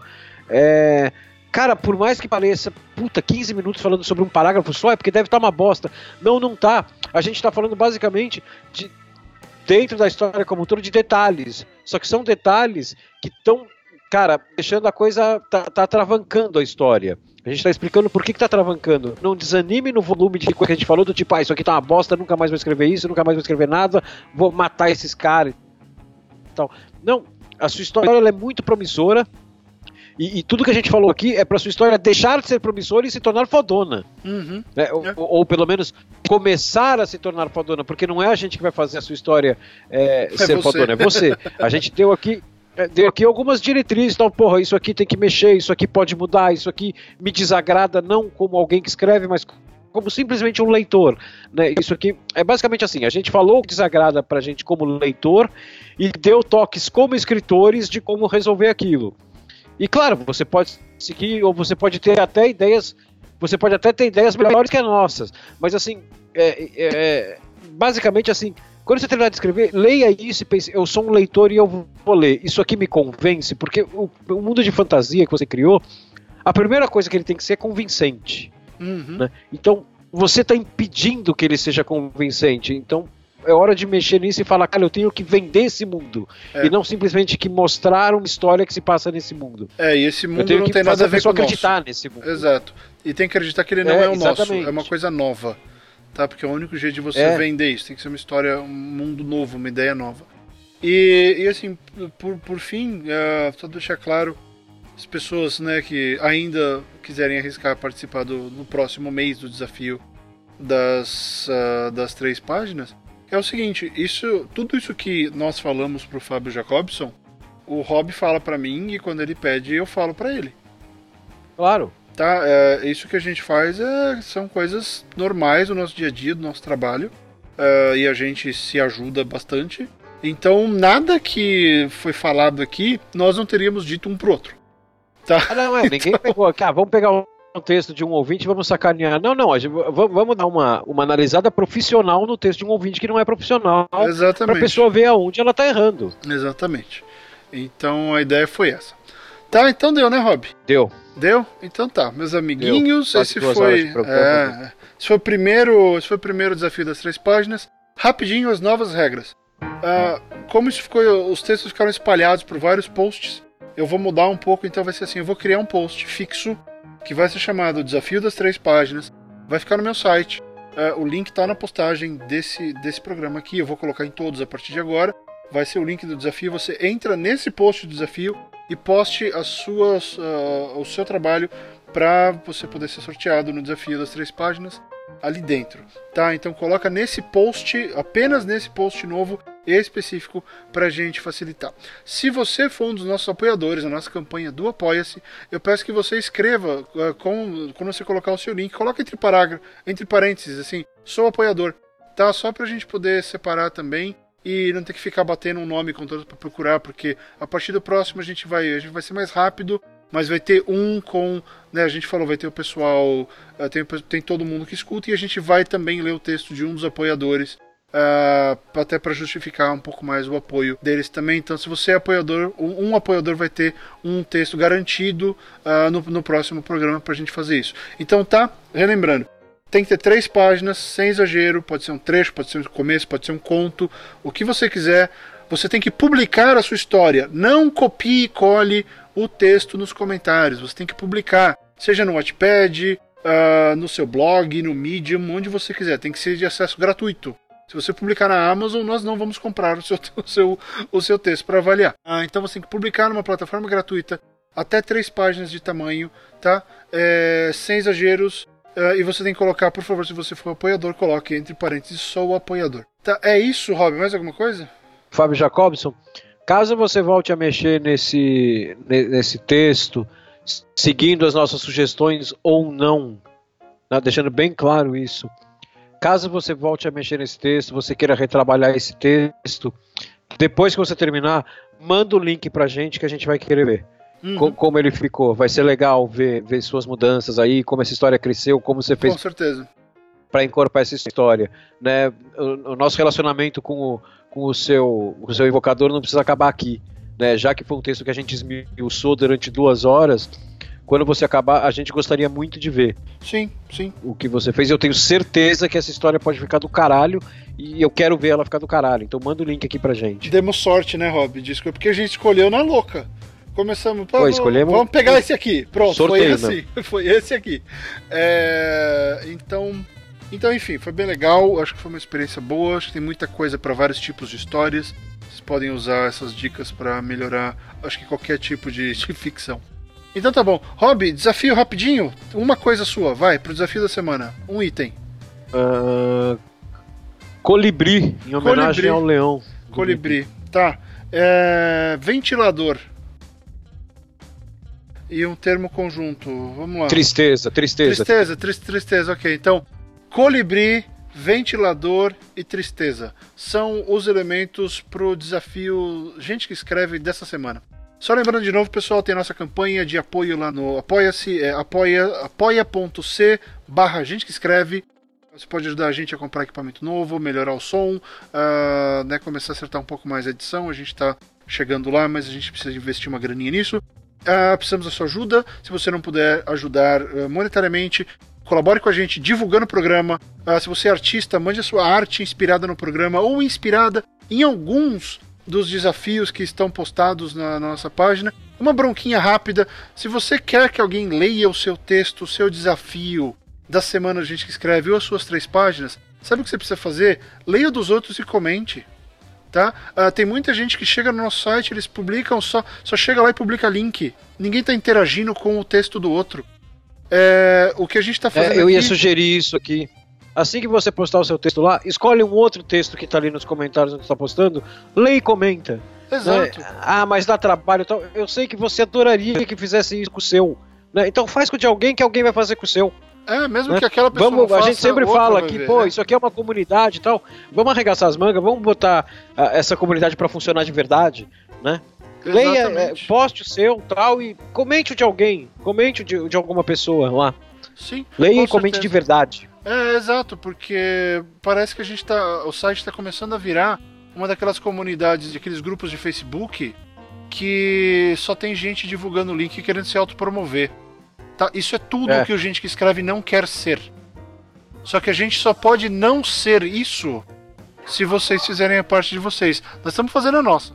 É. Cara, por mais que pareça, puta, 15 minutos falando sobre um parágrafo só, é porque deve estar uma bosta. Não, não tá. A gente tá falando basicamente de dentro da história como um todo de detalhes. Só que são detalhes que estão, cara, deixando a coisa. tá, tá travancando a história. A gente tá explicando por que, que tá travancando. Não desanime no volume de coisa que a gente falou, do tipo, ah, isso aqui tá uma bosta, nunca mais vou escrever isso, nunca mais vou escrever nada, vou matar esses caras tal. Não, a sua história ela é muito promissora. E, e tudo que a gente falou aqui é pra sua história deixar de ser promissora e se tornar fodona. Uhum. né? Ou, É. ou- ou pelo menos começar a se tornar fodona, porque não é a gente que vai fazer a sua história é, ser você. fodona, é você. A gente deu aqui. é, Deu aqui algumas diretrizes, então, porra, isso aqui tem que mexer, isso aqui pode mudar, isso aqui me desagrada, não como alguém que escreve, mas como simplesmente um leitor. Né? Isso aqui é basicamente assim: a gente falou o que desagrada pra gente como leitor e deu toques como escritores de como resolver aquilo. E claro, você pode seguir, ou você pode ter até ideias você pode até ter ideias melhores que as nossas, mas assim, é, é, é, basicamente assim, quando você terminar de escrever, leia isso e pense, eu sou um leitor e eu vou ler. Isso aqui me convence, porque o, o mundo de fantasia que você criou, a primeira coisa que ele tem que ser é convincente. Uhum. Né? Então, você está impedindo que ele seja convincente. Então, é hora de mexer nisso e falar, cara, eu tenho que vender esse mundo. É. E não simplesmente que mostrar uma história que se passa nesse mundo. É, e esse mundo não que tem nada a a ver com nosso. acreditar nesse mundo. Exato. E tem que acreditar que ele não é, É, o nosso, exatamente. é uma coisa nova. Tá? Porque é o único jeito de você É. vender isso. Tem que ser uma história, um mundo novo, uma ideia nova. E, e assim, por, por fim, uh, só deixar claro, as pessoas né, que ainda quiserem arriscar participar do, no próximo mês do desafio das, ah, das três páginas, é o seguinte, isso, tudo isso que nós falamos pro Fábio Jacobson, o Rob fala pra mim e quando ele pede eu falo pra ele. Claro. Tá? É, isso que a gente faz é, são coisas normais do nosso dia a dia, do nosso trabalho. é, e a gente se ajuda bastante. Então, nada que foi falado aqui, nós não teríamos dito um pro outro. Tá? Ah, não, é, ninguém pegou aqui, ah, vamos pegar um texto de um ouvinte e vamos sacanear. Não, não, a gente, vamos, dar uma, uma analisada profissional no texto de um ouvinte que não é profissional, pra Exatamente. pessoa ver aonde ela tá errando. Exatamente. Então, a ideia foi essa. Tá, então deu, né, Rob? Deu. Deu? Então tá, meus amiguinhos, esse foi, é, esse foi o primeiro, esse foi o primeiro desafio das três páginas. Rapidinho as novas regras. Ah, como isso ficou, os textos ficaram espalhados por vários posts. Eu vou mudar um pouco, então vai ser assim, eu vou criar um post fixo que vai ser chamado Desafio das Três Páginas. Vai ficar no meu site. Ah, o link está na postagem desse, desse programa aqui. Eu vou colocar em todos a partir de agora. Vai ser o link do desafio. Você entra nesse post do desafio e poste as suas, ah, o seu trabalho para você poder ser sorteado no desafio das três páginas ali dentro, tá? Então coloca nesse post, apenas nesse post novo específico para a gente facilitar. Se você for um dos nossos apoiadores na nossa campanha do Apoia-se, eu peço que você escreva ah, com, quando você colocar o seu link, coloca entre parágrafos, entre parênteses, assim, sou apoiador, tá? Só para a gente poder separar também e não ter que ficar batendo um nome com todos para procurar, porque a partir do próximo a gente vai, a gente vai ser mais rápido, mas vai ter um com, né, a gente falou, vai ter o pessoal, eh, tem, tem todo mundo que escuta e a gente vai também ler o texto de um dos apoiadores. Ah, até para justificar um pouco mais o apoio deles também. Então, se você é apoiador, um, apoiador vai ter um texto garantido ah, no, no próximo programa para a gente fazer isso. Então, tá? Relembrando, tem que ter três páginas, sem exagero, pode ser um trecho, pode ser um começo, pode ser um conto, o que você quiser. Você tem que publicar a sua história. Não copie e cole o texto nos comentários. Você tem que publicar, seja no Wattpad, ah, no seu blog, no Medium, onde você quiser. Tem que ser de acesso gratuito. Se você publicar na Amazon, nós não vamos comprar o seu, o seu, o seu texto para avaliar. Ah, então você tem que publicar numa plataforma gratuita, até três páginas de tamanho, tá? É, sem exageros. Ah, e você tem que colocar, por favor, se você for apoiador, coloque entre parênteses sou apoiador. Tá, é isso, Rob. Mais alguma coisa? Fábio Jacobson, caso você volte a mexer nesse, ne- nesse texto, seguindo as nossas sugestões ou não, né, deixando bem claro isso. Caso você volte a mexer nesse texto, você queira retrabalhar esse texto, depois que você terminar, manda o link pra gente que a gente vai querer ver. Uhum. Co como ele ficou. Vai ser legal ver, ver suas mudanças aí, como essa história cresceu, como você fez. Com certeza. Para incorporar essa história. Né? O, o, nosso relacionamento com o, com o, seu, o seu invocador não precisa acabar aqui. Né? Já que foi um texto que a gente esmiuçou durante duas horas, quando você acabar, a gente gostaria muito de ver. Sim, sim. O que você fez. Eu tenho certeza que essa história pode ficar do caralho e eu quero ver ela ficar do caralho. Então manda o link aqui pra gente. Demos sorte, né, Rob? Desculpa, porque a gente escolheu na louca. Começamos. Pô, escolhemos... Vamos pegar esse aqui. Pronto, Sorteio, foi esse. Não. Foi esse aqui. É... Então. Então, enfim, foi bem legal. Acho que foi uma experiência boa. Acho que tem muita coisa para vários tipos de histórias. Vocês podem usar essas dicas para melhorar, acho que qualquer tipo de, de ficção. Então tá bom. Rob, desafio rapidinho. Uma coisa sua, vai, pro desafio da semana. Um item. Uh, colibri, em homenagem colibri. ao leão. Colibri, tá. É, ventilador. E um termo conjunto. Vamos lá. Tristeza, tristeza. Tristeza, tristeza, ok. Então, colibri, ventilador e tristeza são os elementos pro desafio Gente que escreve dessa semana. Só lembrando de novo, pessoal, tem a nossa campanha de apoio lá no Apoia-se, é apoia, apoia.c barra gente que escreve. Você pode ajudar a gente a comprar equipamento novo, melhorar o som, uh, né, começar a acertar um pouco mais a edição. A gente está chegando lá, mas a gente precisa investir uma graninha nisso. Uh, precisamos da sua ajuda. Se você não puder ajudar uh, monetariamente, colabore com a gente divulgando o programa. se você é artista, mande a sua arte inspirada no programa ou inspirada em alguns dos desafios que estão postados na, nossa página. Uma bronquinha rápida. Se você quer que alguém leia o seu texto, o seu desafio da semana, a gente que escreve, ou as suas três páginas, sabe o que você precisa fazer? Leia dos outros e comente. Tá? Uh, tem muita gente que chega no nosso site, eles publicam só, só chega lá e publica link. Ninguém está interagindo com o texto do outro. É, o que a gente está fazendo. É, eu aqui... ia sugerir isso aqui. Assim que você postar o seu texto lá, escolhe um outro texto que está ali nos comentários onde está postando, lê e comenta. Exato. Né? Ah, mas dá trabalho. Então, eu sei que você adoraria que fizesse isso com o seu. Né? Então faz com de alguém que alguém vai fazer com o seu. É, mesmo né? que aquela pessoa vamos, A gente sempre fala que, ver, pô, né? isso aqui é uma comunidade e tal. Vamos arregaçar as mangas, vamos botar uh, essa comunidade para funcionar de verdade, né? Leia, é, poste o seu tal e comente o de alguém, comente o de, de alguma pessoa lá. Sim. Leia e comente certeza. de verdade. É, exato, porque parece que a gente tá. O site está começando a virar uma daquelas comunidades, aqueles grupos de Facebook que só tem gente divulgando o link querendo se autopromover. Tá? Isso é tudo é. que o gente que escreve não quer ser. Só que a gente só pode não ser isso se vocês fizerem a parte de vocês. Nós estamos fazendo a nossa.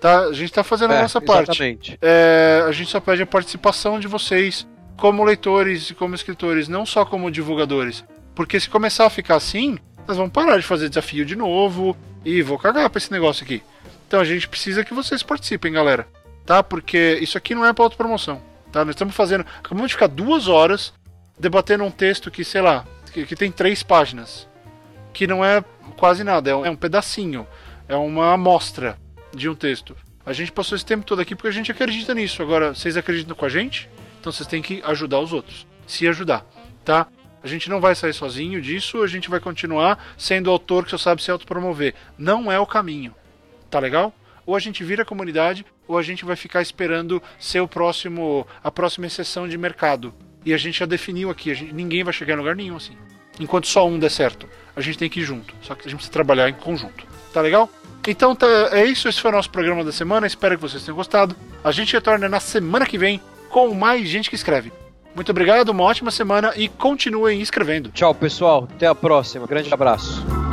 Tá? A gente está fazendo é, a nossa exatamente. parte. É, a gente só pede a participação de vocês como leitores e como escritores, não só como divulgadores. Porque se começar a ficar assim, nós vamos parar de fazer desafio de novo e vou cagar pra esse negócio aqui. Então a gente precisa que vocês participem, galera. Tá? Porque isso aqui não é pra autopromoção. Tá? Nós estamos fazendo. Acabamos de ficar duas horas debatendo um texto que, sei lá, que, que tem três páginas. Que não é quase nada, é um, é um pedacinho. É uma amostra de um texto. A gente passou esse tempo todo aqui porque a gente acredita nisso. Agora, vocês acreditam com a gente? Então vocês têm que ajudar os outros, se ajudar, tá? A gente não vai sair sozinho disso, a gente vai continuar sendo autor que só sabe se autopromover. Não é o caminho. Tá legal? Ou a gente vira comunidade, ou a gente vai ficar esperando ser o próximo, a próxima exceção de mercado. E a gente já definiu aqui, gente, ninguém vai chegar em lugar nenhum assim. Enquanto só um der certo. A gente tem que ir junto. Só que a gente precisa trabalhar em conjunto. Tá legal? Então tá, é isso, esse foi o nosso programa da semana. Espero que vocês tenham gostado. A gente retorna na semana que vem com mais gente que escreve. Muito obrigado, uma ótima semana e continuem escrevendo. Tchau, pessoal. Até a próxima. Grande abraço.